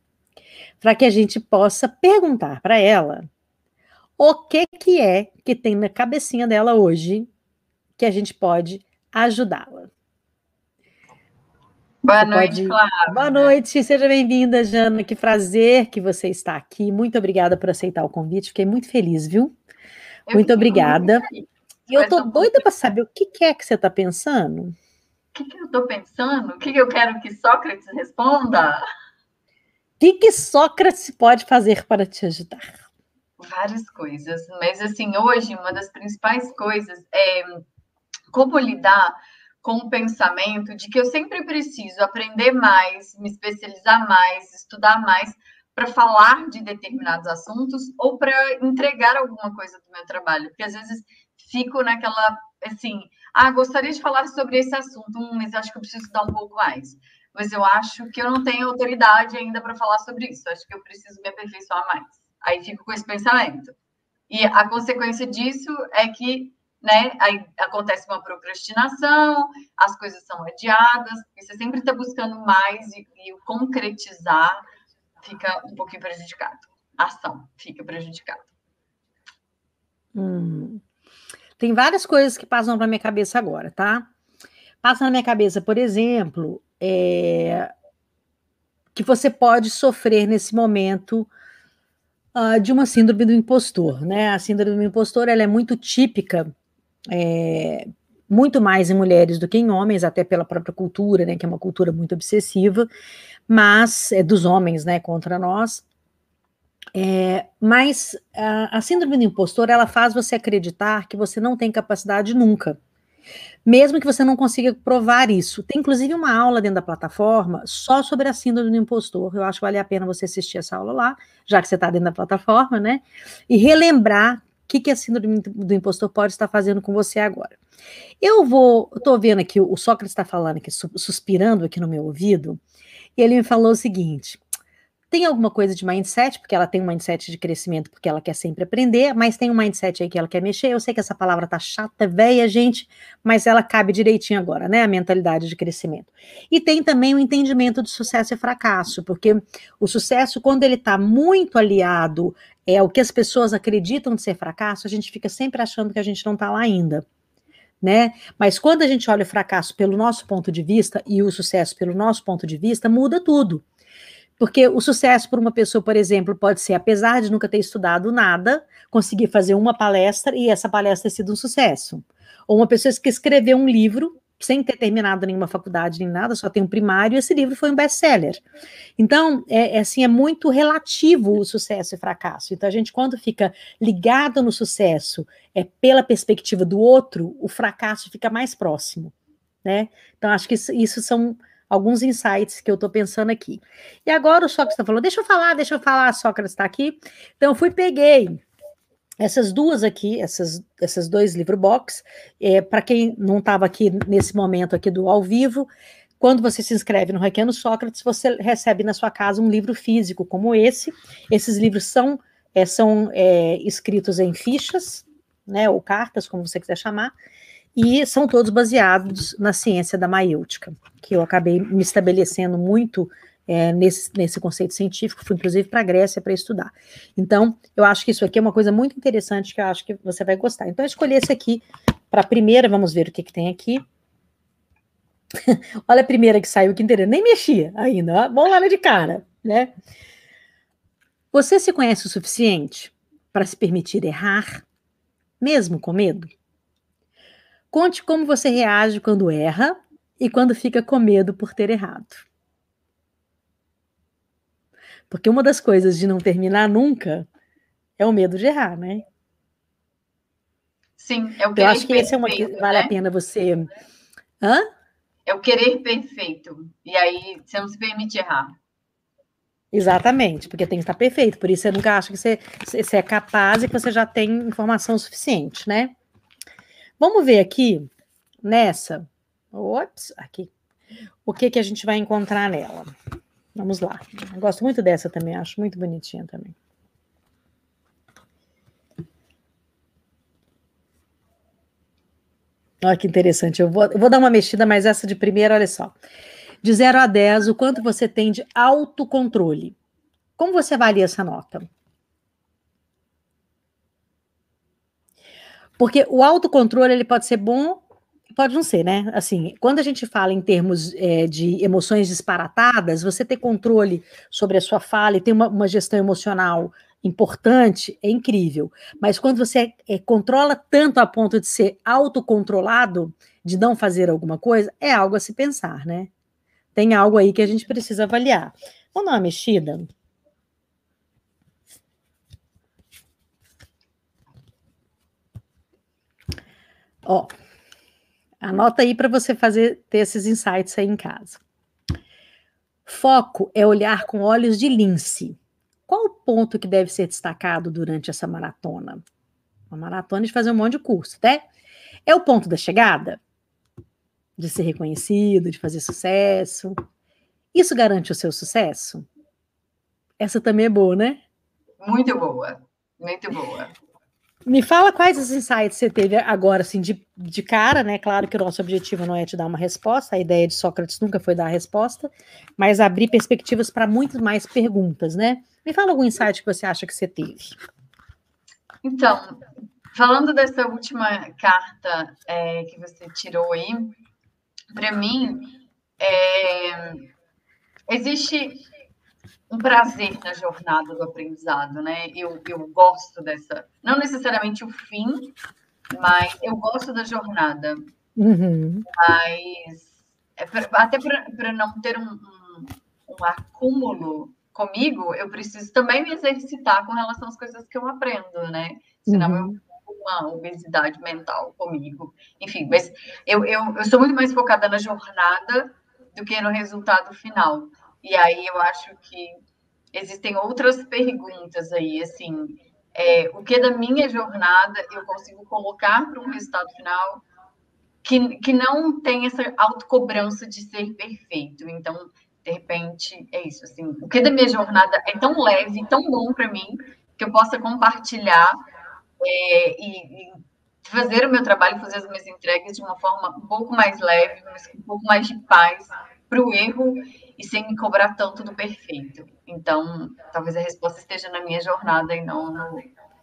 para que a gente possa perguntar para ela o que que é que tem na cabecinha dela hoje que a gente pode ajudá-la. Boa você noite, pode... Boa noite, seja bem-vinda, Jana. Que prazer que você está aqui. Muito obrigada por aceitar o convite. Fiquei muito feliz, viu? Eu muito obrigada. Muito e eu tô doida para saber o que, é que você está pensando. O que, que eu estou pensando? O que, que eu quero que Sócrates responda? O que, que Sócrates pode fazer para te ajudar? Várias coisas, mas assim, hoje uma das principais coisas é como lidar com o pensamento de que eu sempre preciso aprender mais, me especializar mais, estudar mais para falar de determinados assuntos ou para entregar alguma coisa do meu trabalho, porque às vezes fico naquela assim, ah, gostaria de falar sobre esse assunto, hum, mas acho que eu preciso estudar um pouco mais. Mas eu acho que eu não tenho autoridade ainda para falar sobre isso. Acho que eu preciso me aperfeiçoar mais. Aí fico com esse pensamento. E a consequência disso é que né? Aí acontece uma procrastinação, as coisas são adiadas, e você sempre está buscando mais e, e, o concretizar fica um pouquinho prejudicado. A ação fica prejudicada. Hum. Tem várias coisas que passam na minha cabeça agora, tá? Passa na minha cabeça, por exemplo, é, que você pode sofrer nesse momento uh, de uma síndrome do impostor, né? A síndrome do impostor ela é muito típica é, muito mais em mulheres do que em homens, até pela própria cultura, né, que é uma cultura muito obsessiva, mas é dos homens, né, contra nós. É, mas a, a, síndrome do impostor ela faz você acreditar que você não tem capacidade nunca, mesmo que você não consiga provar isso. Tem inclusive uma aula dentro da plataforma só sobre a síndrome do impostor. Eu acho que vale a pena você assistir essa aula lá, já que você está dentro da plataforma, né? E relembrar que, que a síndrome do impostor pode estar fazendo com você agora? Eu vou, estou vendo aqui, o Sócrates está falando aqui, suspirando aqui no meu ouvido, e ele me falou o seguinte: tem alguma coisa de mindset, porque ela tem um mindset de crescimento, porque ela quer sempre aprender, mas tem um mindset aí que ela quer mexer. Eu sei que essa palavra tá chata, velha, gente, mas ela cabe direitinho agora, né? A mentalidade de crescimento. E tem também o entendimento de sucesso e fracasso, porque o sucesso, quando ele tá muito aliado é o que as pessoas acreditam de ser fracasso, a gente fica sempre achando que a gente não tá lá ainda. Né? Mas quando a gente olha o fracasso pelo nosso ponto de vista e o sucesso pelo nosso ponto de vista, muda tudo. Porque o sucesso para uma pessoa, por exemplo, pode ser, apesar de nunca ter estudado nada, conseguir fazer uma palestra e essa palestra ter sido um sucesso. Ou uma pessoa que escreveu um livro sem ter terminado nenhuma faculdade nem nada, só tem um primário, esse livro foi um best-seller. Então, é, é, assim, é muito relativo o sucesso e fracasso. Então, a gente, quando fica ligado no sucesso é pela perspectiva do outro, o fracasso fica mais próximo, né? Então, acho que isso, isso são alguns insights que eu estou pensando aqui. E agora o Sócrates está falando, deixa eu falar, deixa eu falar, Sócrates está aqui. Então, eu fui, peguei essas duas aqui, essas, essas dois livro box, é, para quem não estava aqui nesse momento aqui do ao vivo, quando você se inscreve no Requeno Sócrates, você recebe na sua casa um livro físico como esse. Esses livros são, é, são é, escritos em fichas, né, ou cartas, como você quiser chamar, e são todos baseados na ciência da maiêutica, que eu acabei me estabelecendo muito é, nesse, nesse conceito científico, fui inclusive para a Grécia para estudar. Então, eu acho que isso aqui é uma coisa muito interessante que eu acho que você vai gostar. Então, eu escolhi esse aqui para a primeira, vamos ver o que, que tem aqui. Olha a primeira que saiu aqui inteira, nem mexia ainda, vamos lá de cara, né? Você se conhece o suficiente para se permitir errar, mesmo com medo? Conte como você reage quando erra e quando fica com medo por ter errado. Porque uma das coisas de não terminar nunca é o medo de errar, né? Sim, é o Eu acho que esse é uma que vale né? a pena você. Hã? É o querer perfeito. E aí você não se permite errar. Exatamente, porque tem que estar perfeito. Por isso você nunca acha que você, você é capaz e que você já tem informação suficiente, né? Vamos ver aqui nessa. Ops, aqui. O que, que a gente vai encontrar nela? Vamos lá. Eu gosto muito dessa também, acho muito bonitinha também. Olha que interessante. Eu vou, eu vou dar uma mexida, mas essa de primeira, olha só. De 0 a 10, o quanto você tem de autocontrole? Como você avalia essa nota? Porque o autocontrole ele pode ser bom, pode não ser, né? Assim, quando a gente fala em termos é, de emoções disparatadas, você ter controle sobre a sua fala e ter uma, uma gestão emocional importante é incrível. Mas quando você é, controla tanto a ponto de ser autocontrolado, de não fazer alguma coisa, é algo a se pensar, né? Tem algo aí que a gente precisa avaliar. Vamos dar uma mexida? Ó, anota aí para você fazer ter esses insights aí em casa. Foco é olhar com olhos de lince. Qual o ponto que deve ser destacado durante essa maratona? Uma maratona de fazer um monte de curso, né? É o ponto da chegada? De ser reconhecido, de fazer sucesso? Isso garante o seu sucesso? Essa também é boa, né? Muito boa, muito boa. Me fala quais os insights você teve agora, assim, de, de cara, né? Claro que o nosso objetivo não é te dar uma resposta, a ideia de Sócrates nunca foi dar a resposta, mas abrir perspectivas para muito mais perguntas, né? Me fala algum insight que você acha que você teve. Então, falando dessa última carta é, que você tirou aí, para mim, é, existe um prazer na jornada do aprendizado, né? Eu, eu gosto dessa, não necessariamente o fim, mas eu gosto da jornada. Uhum. Mas é pra, até para não ter um, um, um, acúmulo comigo, eu preciso também me exercitar com relação às coisas que eu aprendo, né? Senão uhum. eu uma obesidade mental comigo. Enfim, mas eu, eu, eu sou muito mais focada na jornada do que no resultado final. E aí eu acho que existem outras perguntas aí, assim, é, o que da minha jornada eu consigo colocar para um resultado final que, que não tem essa autocobrança de ser perfeito. Então, de repente, é isso, assim, o que da minha jornada é tão leve, tão bom para mim, que eu possa compartilhar é, e, e, fazer o meu trabalho, fazer as minhas entregas de uma forma um pouco mais leve, mas com um pouco mais de paz para o erro e sem me cobrar tanto do perfeito. Então, talvez a resposta esteja na minha jornada e não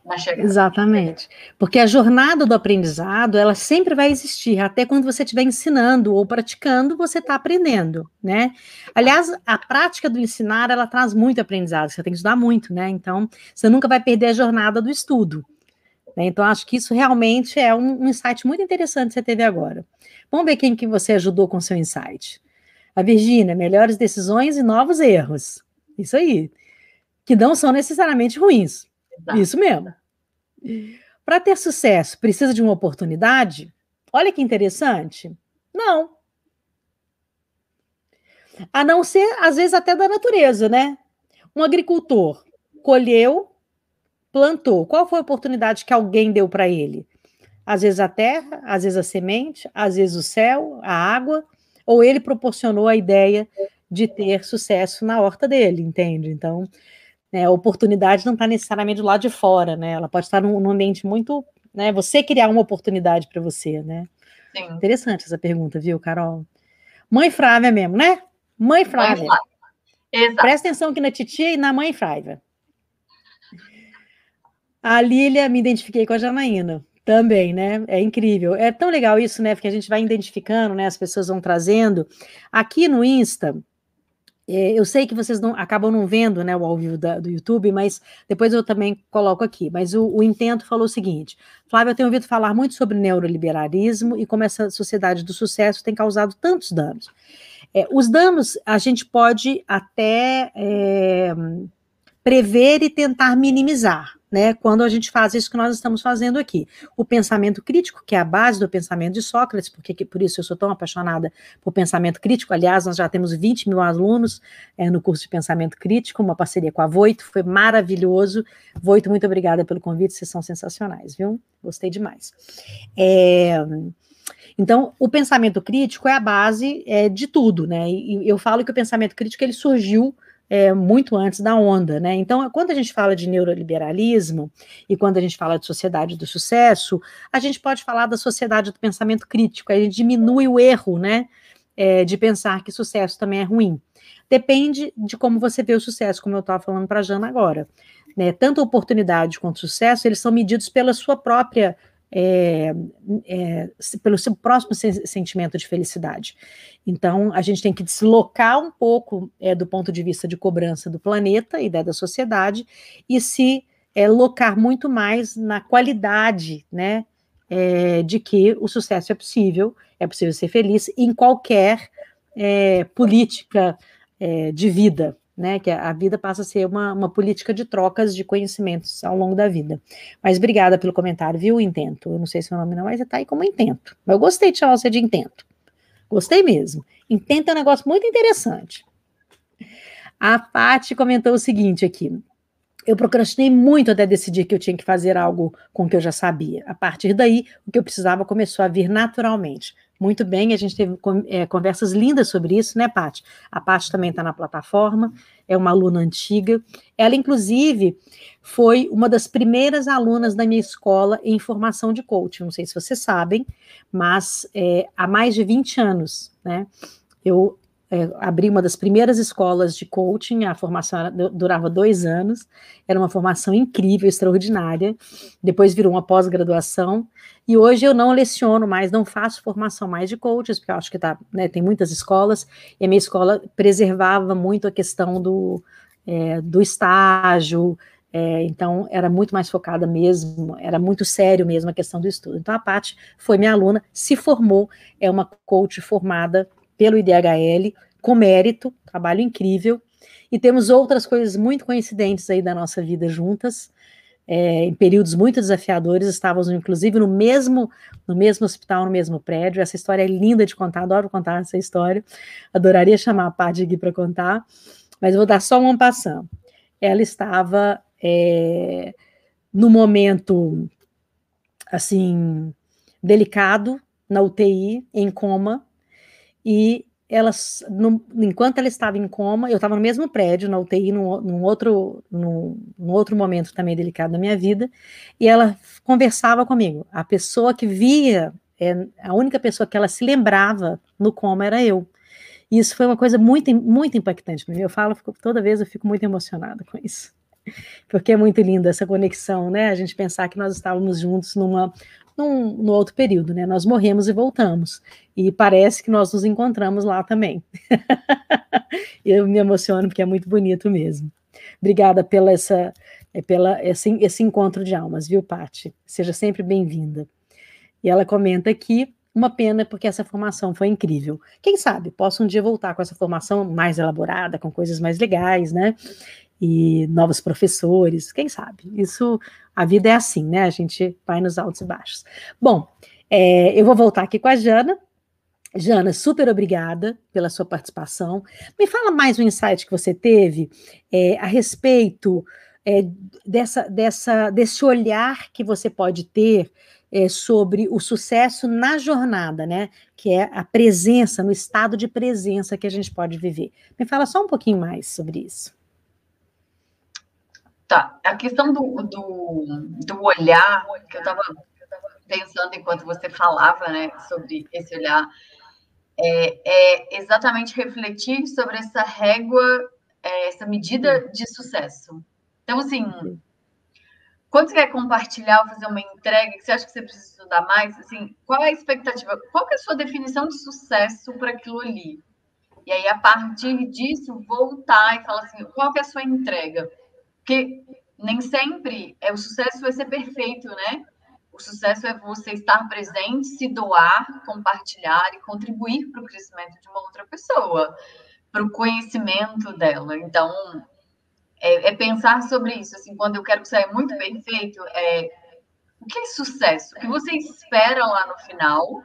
na chegada. Exatamente. Porque a jornada do aprendizado, ela sempre vai existir, até quando você estiver ensinando ou praticando, você está aprendendo, né? Aliás, a prática do ensinar, ela traz muito aprendizado, você tem que estudar muito, né? Então, você nunca vai perder a jornada do estudo. Né? Então, acho que isso realmente é um, um insight muito interessante que você teve agora. Vamos ver quem que você ajudou com seu insight. A Virgínia, melhores decisões e novos erros. Isso aí. Que não são necessariamente ruins. Exato. Isso mesmo. Para ter sucesso, precisa de uma oportunidade? Olha que interessante. Não. A não ser, às vezes, até da natureza, né? Um agricultor colheu, plantou. Qual foi a oportunidade que alguém deu para ele? Às vezes a terra, às vezes a semente, às vezes o céu, a água, ou ele proporcionou a ideia de ter sucesso na horta dele, entende? Então, né, a oportunidade não está necessariamente do lado de fora, né? Ela pode estar num, num ambiente muito, né? Você criar uma oportunidade para você, né? Sim. Interessante essa pergunta, viu, Carol? Mãe Frávia mesmo, né? Mãe Frávia. Mãe Exato. Presta atenção aqui na titia e na mãe Frávia. A Lília, me identifiquei com a Janaína. Também, né? É incrível. É tão legal isso, né? Porque a gente vai identificando, né? As pessoas vão trazendo. Aqui no Insta, é, eu sei que vocês não acabam não vendo né, o ao vivo da, do YouTube, mas depois eu também coloco aqui. Mas o, o, intento falou o seguinte: Flávio, eu tenho ouvido falar muito sobre neoliberalismo e como essa sociedade do sucesso tem causado tantos danos. É, os danos a gente pode até é, prever e tentar minimizar, né, quando a gente faz isso que nós estamos fazendo aqui. O pensamento crítico, que é a base do pensamento de Sócrates, porque por isso eu sou tão apaixonada por pensamento crítico. Aliás, nós já temos 20 mil alunos é, no curso de pensamento crítico, uma parceria com a Voito, foi maravilhoso. Voito, muito obrigada pelo convite, vocês são sensacionais, viu? Gostei demais. É, então, o pensamento crítico é a base é, de tudo, né? E eu falo que o pensamento crítico ele surgiu é, muito antes da onda, né? Então, quando a gente fala de neoliberalismo e quando a gente fala de sociedade do sucesso, a gente pode falar da sociedade do pensamento crítico, a gente diminui o erro, né? É, de pensar que sucesso também é ruim. Depende de como você vê o sucesso, como eu estava falando para a Jana agora. Né? Tanto oportunidade quanto sucesso, eles são medidos pela sua própria é, é, pelo seu próximo sentimento de felicidade. Então, a gente tem que deslocar um pouco é, do ponto de vista de cobrança do planeta e da sociedade e se é, locar muito mais na qualidade, né, é, de que o sucesso é possível, é possível ser feliz em qualquer é, política de vida, né? Que a vida passa a ser uma, uma política de trocas de conhecimentos ao longo da vida. Mas obrigada pelo comentário, viu, Intento? Eu não sei se o nome não, mas está aí como Intento. Mas eu gostei de chamar você de Intento. Gostei mesmo. Intento é um negócio muito interessante. A Paty comentou o seguinte aqui. Eu procrastinei muito até decidir que eu tinha que fazer algo com o que eu já sabia. A partir daí, o que eu precisava começou a vir naturalmente. Muito bem, a gente teve é, conversas lindas sobre isso, né, Paty? A Paty também está na plataforma, é uma aluna antiga. Ela, inclusive, foi uma das primeiras alunas da minha escola em formação de coaching. Não sei se vocês sabem, mas é, há mais de 20 anos, né? Eu é, abri uma das primeiras escolas de coaching, a formação durava dois anos, era uma formação incrível, extraordinária, depois virou uma pós-graduação, e hoje eu não leciono mais, não faço formação mais de coaches, porque eu acho que tá, né, tem muitas escolas, e a minha escola preservava muito a questão do, é, do estágio, é, então era muito mais focada mesmo, era muito sério mesmo a questão do estudo. Então a Paty foi minha aluna, se formou, é uma coach formada pelo IDHL, com mérito, trabalho incrível, e temos outras coisas muito coincidentes aí da nossa vida juntas, é, em períodos muito desafiadores, estávamos inclusive no mesmo, no mesmo hospital, no mesmo prédio, essa história é linda de contar, adoro contar essa história, adoraria chamar a Paty aqui para contar, mas vou dar só uma passão. Ela estava é, no momento, assim, delicado, na UTI, em coma, e ela, no, enquanto ela estava em coma, eu estava no mesmo prédio, na UTI, num, num outro, num, num, outro momento também delicado da minha vida, e ela conversava comigo. A pessoa que via, é, a única pessoa que ela se lembrava no coma era eu. E isso foi uma coisa muito, muito impactante para mim. Eu falo, toda vez eu fico muito emocionada com isso. Porque é muito linda essa conexão, né? A gente pensar que nós estávamos juntos numa, num, no outro período, né? Nós morremos e voltamos. E parece que nós nos encontramos lá também. eu me emociono porque é muito bonito mesmo. Obrigada pela essa, é, pela esse, esse encontro de almas, viu, Pati? Seja sempre bem-vinda. E ela comenta aqui, uma pena porque essa formação foi incrível. Quem sabe, posso um dia voltar com essa formação mais elaborada, com coisas mais legais, né? E novos professores, quem sabe? Isso a vida é assim, né? A gente vai nos altos e baixos. Bom, é, eu vou voltar aqui com a Jana. Jana, super obrigada pela sua participação. Me fala mais um insight que você teve é, a respeito é, dessa, dessa, desse olhar que você pode ter é, sobre o sucesso na jornada, né? Que é a presença, no estado de presença que a gente pode viver. Me fala só um pouquinho mais sobre isso. Tá, a questão do, do, do olhar, que eu estava pensando enquanto você falava, né, sobre esse olhar, é, é exatamente refletir sobre essa régua, é, essa medida de sucesso. Então, assim, quando você quer compartilhar ou fazer uma entrega que você acha que você precisa estudar mais, assim, qual é a expectativa? Qual é a sua definição de sucesso para aquilo ali? E aí, a partir disso, voltar e falar assim, qual é a sua entrega? Porque nem sempre é o sucesso vai ser perfeito, né? O sucesso é você estar presente, se doar, compartilhar e contribuir para o crescimento de uma outra pessoa, para o conhecimento dela. Então, é, é, pensar sobre isso. Assim, quando eu quero que saia muito bem feito, é o que é sucesso? O que você espera lá no final?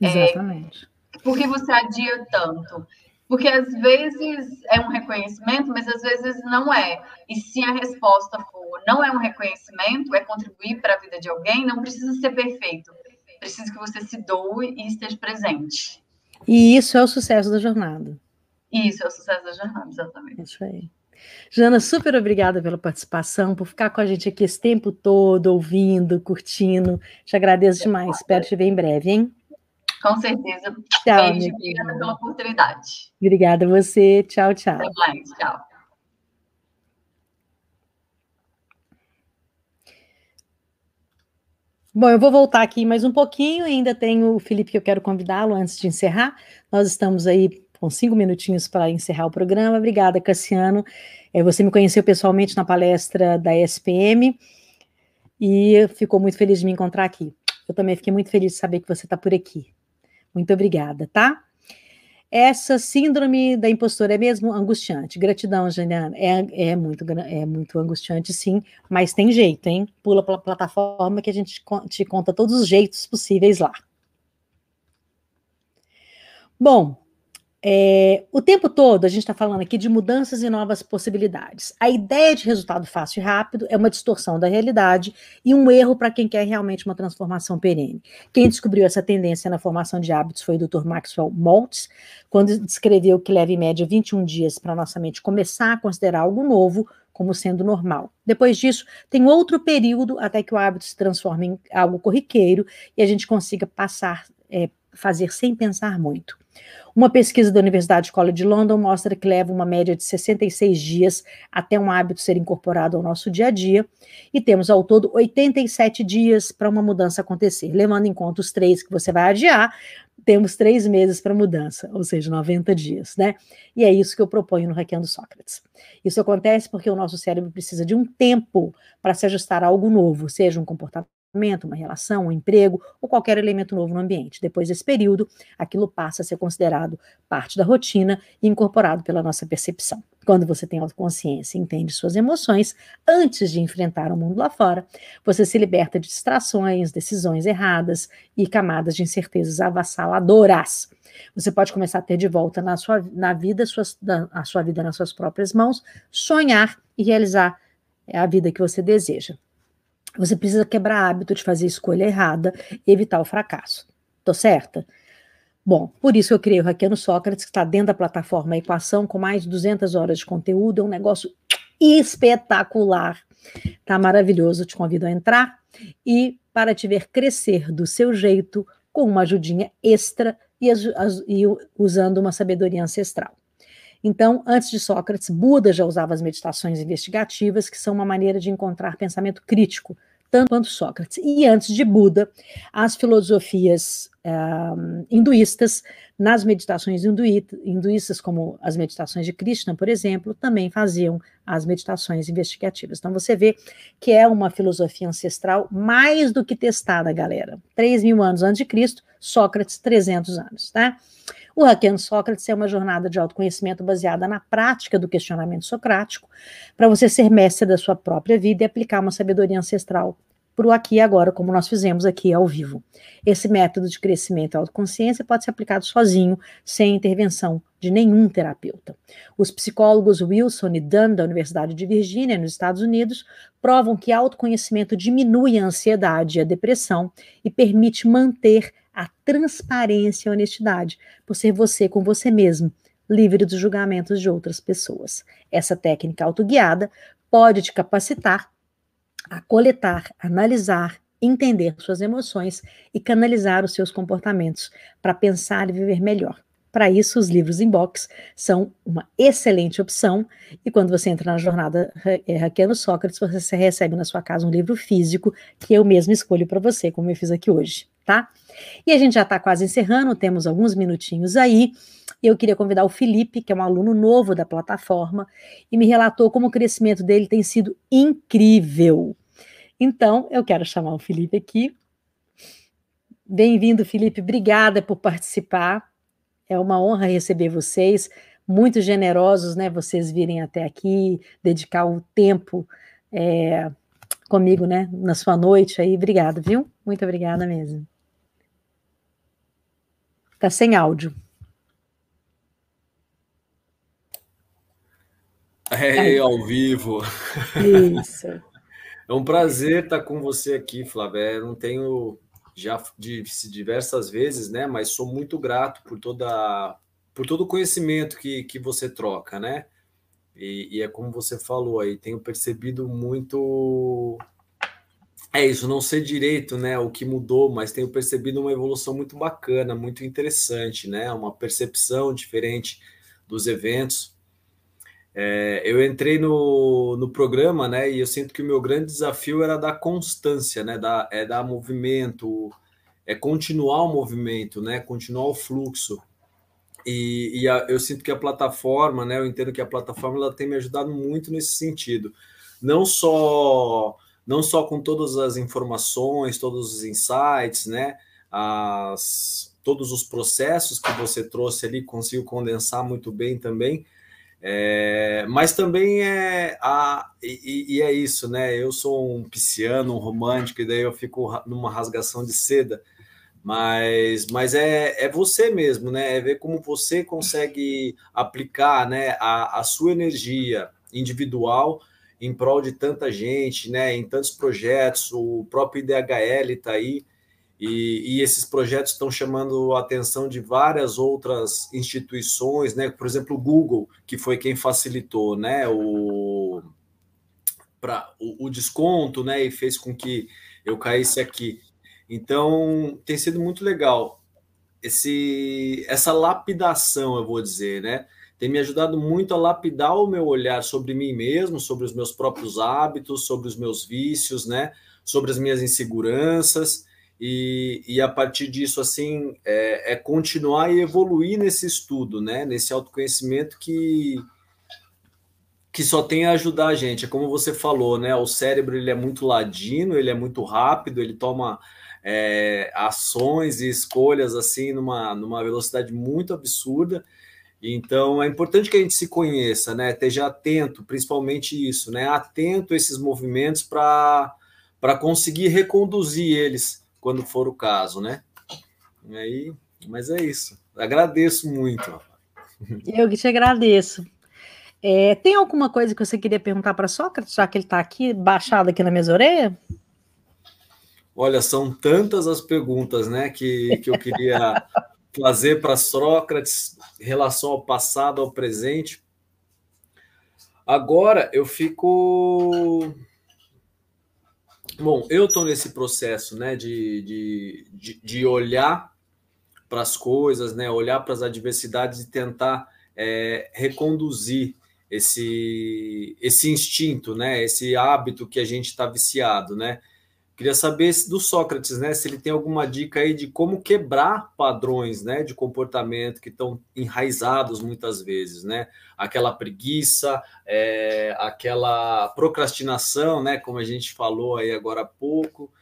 É, Exatamente. É, por que você adia tanto? Porque às vezes é um reconhecimento, mas às vezes não é. E se a resposta for não é um reconhecimento, é contribuir para a vida de alguém, não precisa ser perfeito. Precisa que você se doe e esteja presente. E isso é o sucesso da jornada. Isso é o sucesso da jornada, exatamente. Isso aí. Jana, super obrigada pela participação, por ficar com a gente aqui esse tempo todo, ouvindo, curtindo. Te agradeço demais. Espero te ver em breve, hein? Com certeza. Tchau, Beijo, obrigada pela oportunidade. Obrigada a você. Tchau, tchau. Até mais. Tchau. Bom, eu vou voltar aqui mais um pouquinho, ainda tenho o Felipe que eu quero convidá-lo antes de encerrar. Nós estamos aí com cinco minutinhos para encerrar o programa. Obrigada, Cassiano. É, você me conheceu pessoalmente na palestra da SPM e ficou muito feliz de me encontrar aqui. Eu também fiquei muito feliz de saber que você está por aqui. Muito obrigada, tá? Essa síndrome da impostora é mesmo angustiante. Gratidão, Janiana. É, é, muito, é muito angustiante, sim, mas tem jeito, hein? Pula pela plataforma que a gente te conta todos os jeitos possíveis lá. Bom, é, o tempo todo a gente está falando aqui de mudanças e novas possibilidades. A ideia de resultado fácil e rápido é uma distorção da realidade e um erro para quem quer realmente uma transformação perene. Quem descobriu essa tendência na formação de hábitos foi o Dr. Maxwell Maltz, quando descreveu que leva em média 21 dias para nossa mente começar a considerar algo novo como sendo normal. Depois disso, tem outro período até que o hábito se transforme em algo corriqueiro e a gente consiga passar, é, fazer sem pensar muito. Uma pesquisa da Universidade College de London mostra que leva uma média de 66 dias até um hábito ser incorporado ao nosso dia a dia, e temos ao todo 87 dias para uma mudança acontecer. Levando em conta os três que você vai adiar, temos três meses para mudança, ou seja, 90 dias, né? E é isso que eu proponho no Hackeando Sócrates. Isso acontece porque o nosso cérebro precisa de um tempo para se ajustar a algo novo, seja um comportamento uma relação, um emprego ou qualquer elemento novo no ambiente. Depois desse período, aquilo passa a ser considerado parte da rotina e incorporado pela nossa percepção. Quando você tem autoconsciência e entende suas emoções, antes de enfrentar o mundo lá fora, você se liberta de distrações, decisões erradas e camadas de incertezas avassaladoras. Você pode começar a ter de volta na sua na vida suas, a sua vida nas suas próprias mãos, sonhar e realizar a vida que você deseja. Você precisa quebrar hábito de fazer escolha errada e evitar o fracasso. Tô certa? Bom, por isso eu criei o Hackeando Sócrates, que está dentro da plataforma Equação, com mais de 200 horas de conteúdo, é um negócio espetacular. Tá maravilhoso, te convido a entrar e para te ver crescer do seu jeito, com uma ajudinha extra e, e usando uma sabedoria ancestral. Então, antes de Sócrates, Buda já usava as meditações investigativas, que são uma maneira de encontrar pensamento crítico, tanto quanto Sócrates. E antes de Buda, as filosofias uh, hinduístas, nas meditações hinduístas, como as meditações de Krishna, por exemplo, também faziam as meditações investigativas. Então você vê que é uma filosofia ancestral mais do que testada, galera. 3 mil anos antes de Cristo, Sócrates, 300 anos, tá? O Hackeando Sócrates é uma jornada de autoconhecimento baseada na prática do questionamento socrático, para você ser mestre da sua própria vida e aplicar uma sabedoria ancestral para o aqui e agora, como nós fizemos aqui ao vivo. Esse método de crescimento e autoconsciência pode ser aplicado sozinho, sem intervenção de nenhum terapeuta. Os psicólogos Wilson e Dunn, da Universidade de Virgínia, nos Estados Unidos, provam que autoconhecimento diminui a ansiedade e a depressão e permite manter transparência e honestidade, por ser você com você mesmo, livre dos julgamentos de outras pessoas. Essa técnica autoguiada pode te capacitar a coletar, analisar, entender suas emoções e canalizar os seus comportamentos para pensar e viver melhor. Para isso, os livros inbox são uma excelente opção. E quando você entra na jornada é, Hackeando Sócrates, você recebe na sua casa um livro físico que eu mesmo escolho para você, como eu fiz aqui hoje, tá? E a gente já está quase encerrando, temos alguns minutinhos aí. Eu queria convidar o Felipe, que é um aluno novo da plataforma, e me relatou como o crescimento dele tem sido incrível. Então, eu quero chamar o Felipe aqui. Bem-vindo, Felipe. Obrigada por participar. É uma honra receber vocês. Muito generosos, né? Vocês virem até aqui, dedicar o tempo é, comigo, né? Na sua noite aí. Obrigada, viu? Muito obrigada mesmo. Tá sem áudio. É, ao vivo. Isso. É um prazer estar com você aqui, Flávia. Eu não tenho já disse diversas vezes, né? Mas sou muito grato por toda por todo o conhecimento que, que você troca, né? E, e é como você falou aí, tenho percebido muito. É isso, não sei direito, né, o que mudou, mas tenho percebido uma evolução muito bacana, muito interessante, né? Uma percepção diferente dos eventos. É, eu entrei no, no programa, né, e eu sinto que o meu grande desafio era dar constância, né, dar, é dar movimento, é continuar o movimento, né, continuar o fluxo. E, e a, eu sinto que a plataforma, né, eu entendo que a plataforma ela tem me ajudado muito nesse sentido. Não só não só com todas as informações, todos os insights, né, as, todos os processos que você trouxe ali, consigo condensar muito bem também, é, mas também é a e, e, é isso, né? Eu sou um pisciano, um romântico, e daí eu fico numa rasgação de seda. Mas, mas é, é você mesmo, né? É ver como você consegue aplicar né, a, a sua energia individual em prol de tanta gente, né? Em tantos projetos, o próprio IDHL está aí e, e, esses projetos estão chamando a atenção de várias outras instituições, né? Por exemplo, o Google, que foi quem facilitou, né? O, pra, o, o desconto, né? E fez com que eu caísse aqui. Então, tem sido muito legal esse, essa lapidação, eu vou dizer, né? Tem me ajudado muito a lapidar o meu olhar sobre mim mesmo, sobre os meus próprios hábitos, sobre os meus vícios, né? Sobre as minhas inseguranças e, e a partir disso, assim, é, é, continuar e evoluir nesse estudo, né? Nesse autoconhecimento que que só tem a ajudar a gente. É como você falou, né? O cérebro ele é muito ladino, ele é muito rápido, ele toma é, ações e escolhas assim numa, numa velocidade muito absurda. Então é importante que a gente se conheça, né? Esteja atento, principalmente isso, né? Atento a esses movimentos para para conseguir reconduzir eles quando for o caso, né? E aí, mas é isso. Agradeço muito. Eu que te agradeço. É, tem alguma coisa que você queria perguntar para Sócrates, já que ele está aqui, baixado aqui na minha orelha? Olha, são tantas as perguntas, né, que, que eu queria trazer para Sócrates em relação ao passado, ao presente. Agora eu fico. Bom, eu estou nesse processo né, de, de, de, de olhar para as coisas, né, olhar para as adversidades e tentar é, reconduzir esse, esse instinto, né, esse hábito que a gente está viciado, né? Queria saber do Sócrates, né, se ele tem alguma dica aí de como quebrar padrões, né, de comportamento que estão enraizados muitas vezes, né? Aquela preguiça, é, aquela procrastinação, né, como a gente falou aí agora há pouco.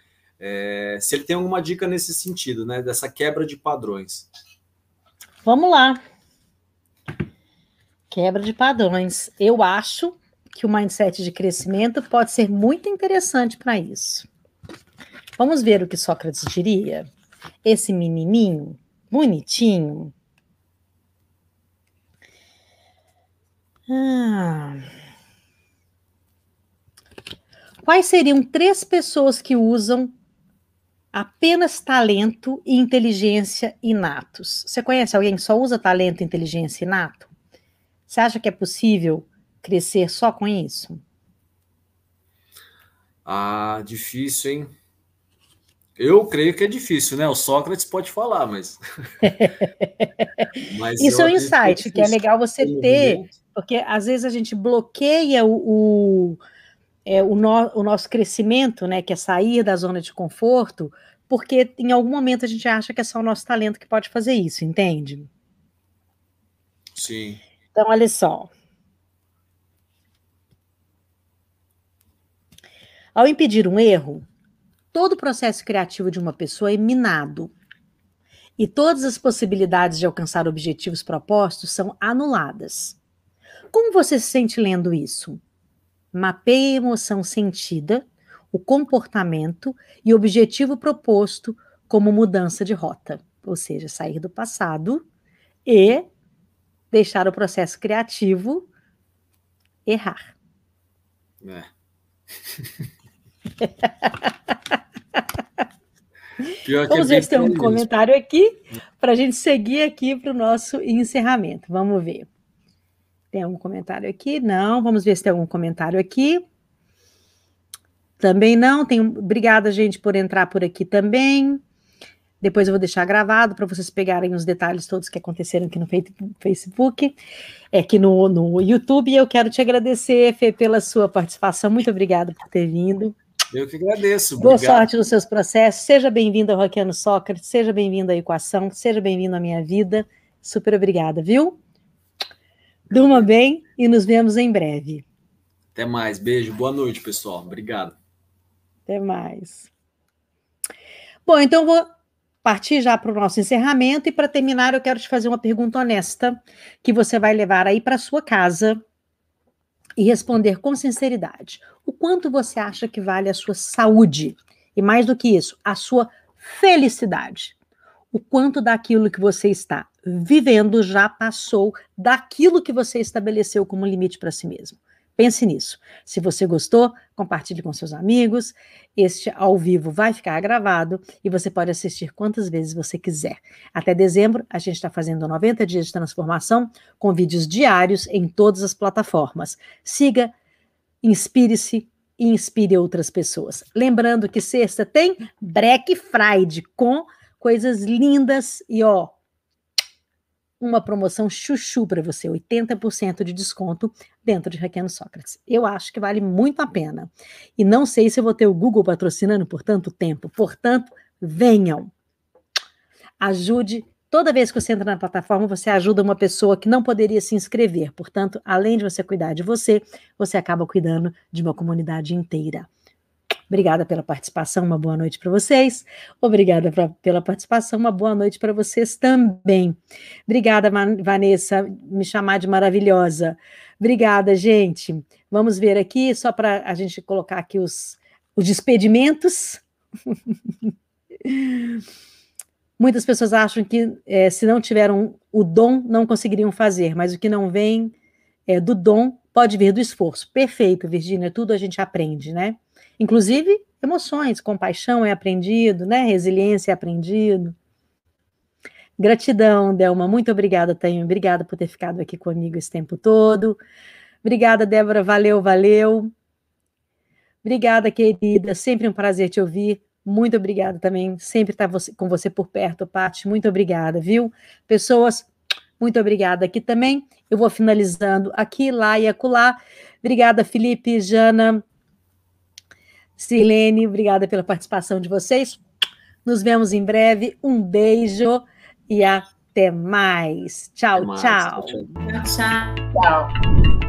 É, se ele tem alguma dica nesse sentido, né, dessa quebra de padrões. Vamos lá. Quebra de padrões. Eu acho que o mindset de crescimento pode ser muito interessante para isso. Vamos ver o que Sócrates diria? Esse menininho, bonitinho. Ah. Quais seriam três pessoas que usam apenas talento e inteligência inatos? Você conhece alguém que só usa talento e inteligência inato? Você acha que é possível crescer só com isso? Ah, difícil, hein? Eu creio que é difícil, né? O Sócrates pode falar, mas. mas Isso é um insight, que é, que é legal você ter, porque às vezes a gente bloqueia o, o, é, o, no, o nosso crescimento, né? Que é sair da zona de conforto, porque em algum momento a gente acha que é só o nosso talento que pode fazer isso, entende? Sim. Então, olha só. Ao impedir um erro, todo o processo criativo de uma pessoa é minado. E todas as possibilidades de alcançar objetivos propostos são anuladas. Como você se sente lendo isso? Mapeie a emoção sentida, o comportamento e o objetivo proposto como mudança de rota, ou seja, sair do passado e deixar o processo criativo errar. É. Vamos ver se tem um comentário aqui para a gente seguir aqui para o nosso encerramento. Vamos ver. Tem algum comentário aqui? Não. Vamos ver se tem algum comentário aqui. Também não. Tem... Obrigada, gente, por entrar por aqui também. Depois eu vou deixar gravado para vocês pegarem os detalhes todos que aconteceram aqui no Facebook, é, aqui no, no YouTube. E eu quero te agradecer, Fê, pela sua participação. Muito obrigada por ter vindo. Eu que agradeço. Boa Obrigado. sorte nos seus processos. Seja bem-vindo ao Rockiano Sócrates, seja bem-vindo à Equação, seja bem-vindo à minha vida. Super obrigada, viu? Durma bem e nos vemos em breve. Até mais. Beijo. Boa noite, pessoal. Obrigado. Até mais. Bom, então vou partir já para o nosso encerramento e para terminar eu quero te fazer uma pergunta honesta que você vai levar aí para sua casa e responder com sinceridade. O quanto você acha que vale a sua saúde? E mais do que isso, a sua felicidade. O quanto daquilo que você está vivendo já passou daquilo que você estabeleceu como limite para si mesmo. Pense nisso. Se você gostou, compartilhe com seus amigos. Este ao vivo vai ficar gravado e você pode assistir quantas vezes você quiser. Até dezembro, a gente está fazendo 90 dias de transformação com vídeos diários em todas as plataformas. Siga, inspire-se e inspire outras pessoas. Lembrando que sexta tem Black Friday com coisas lindas e ó, uma promoção chuchu para você, 80% de desconto dentro de Requeno Sócrates. Eu acho que vale muito a pena. E não sei se vou ter o Google patrocinando por tanto tempo. Portanto, venham. Ajude. Toda vez que você entra na plataforma, você ajuda uma pessoa que não poderia se inscrever. Portanto, além de você cuidar de você, você acaba cuidando de uma comunidade inteira. Obrigada pela participação, uma boa noite para vocês. Obrigada pra, pela participação, uma boa noite para vocês também. Obrigada, Vanessa, me chamar de maravilhosa. Obrigada, gente. Vamos ver aqui, só para a gente colocar aqui os, os despedimentos. Muitas pessoas acham que é, se não tiveram o dom, não conseguiriam fazer, mas o que não vem é, do dom pode vir do esforço. Perfeito, Virgínia, tudo a gente aprende, né? Inclusive emoções, compaixão é aprendido, né? Resiliência é aprendido. Gratidão, Delma. Muito obrigada, Tanho. Obrigada por ter ficado aqui comigo esse tempo todo. Obrigada, Débora. Valeu, valeu. Obrigada, querida. Sempre um prazer te ouvir. Muito obrigada também. Sempre estar você, com você por perto, Paty. Muito obrigada, viu? Pessoas, muito obrigada aqui também. Eu vou finalizando aqui, lá e acolá. Obrigada, Felipe, Jana, Silene. Obrigada pela participação de vocês. Nos vemos em breve. Um beijo e até mais. Tchau, até mais. tchau. Tchau, tchau. tchau.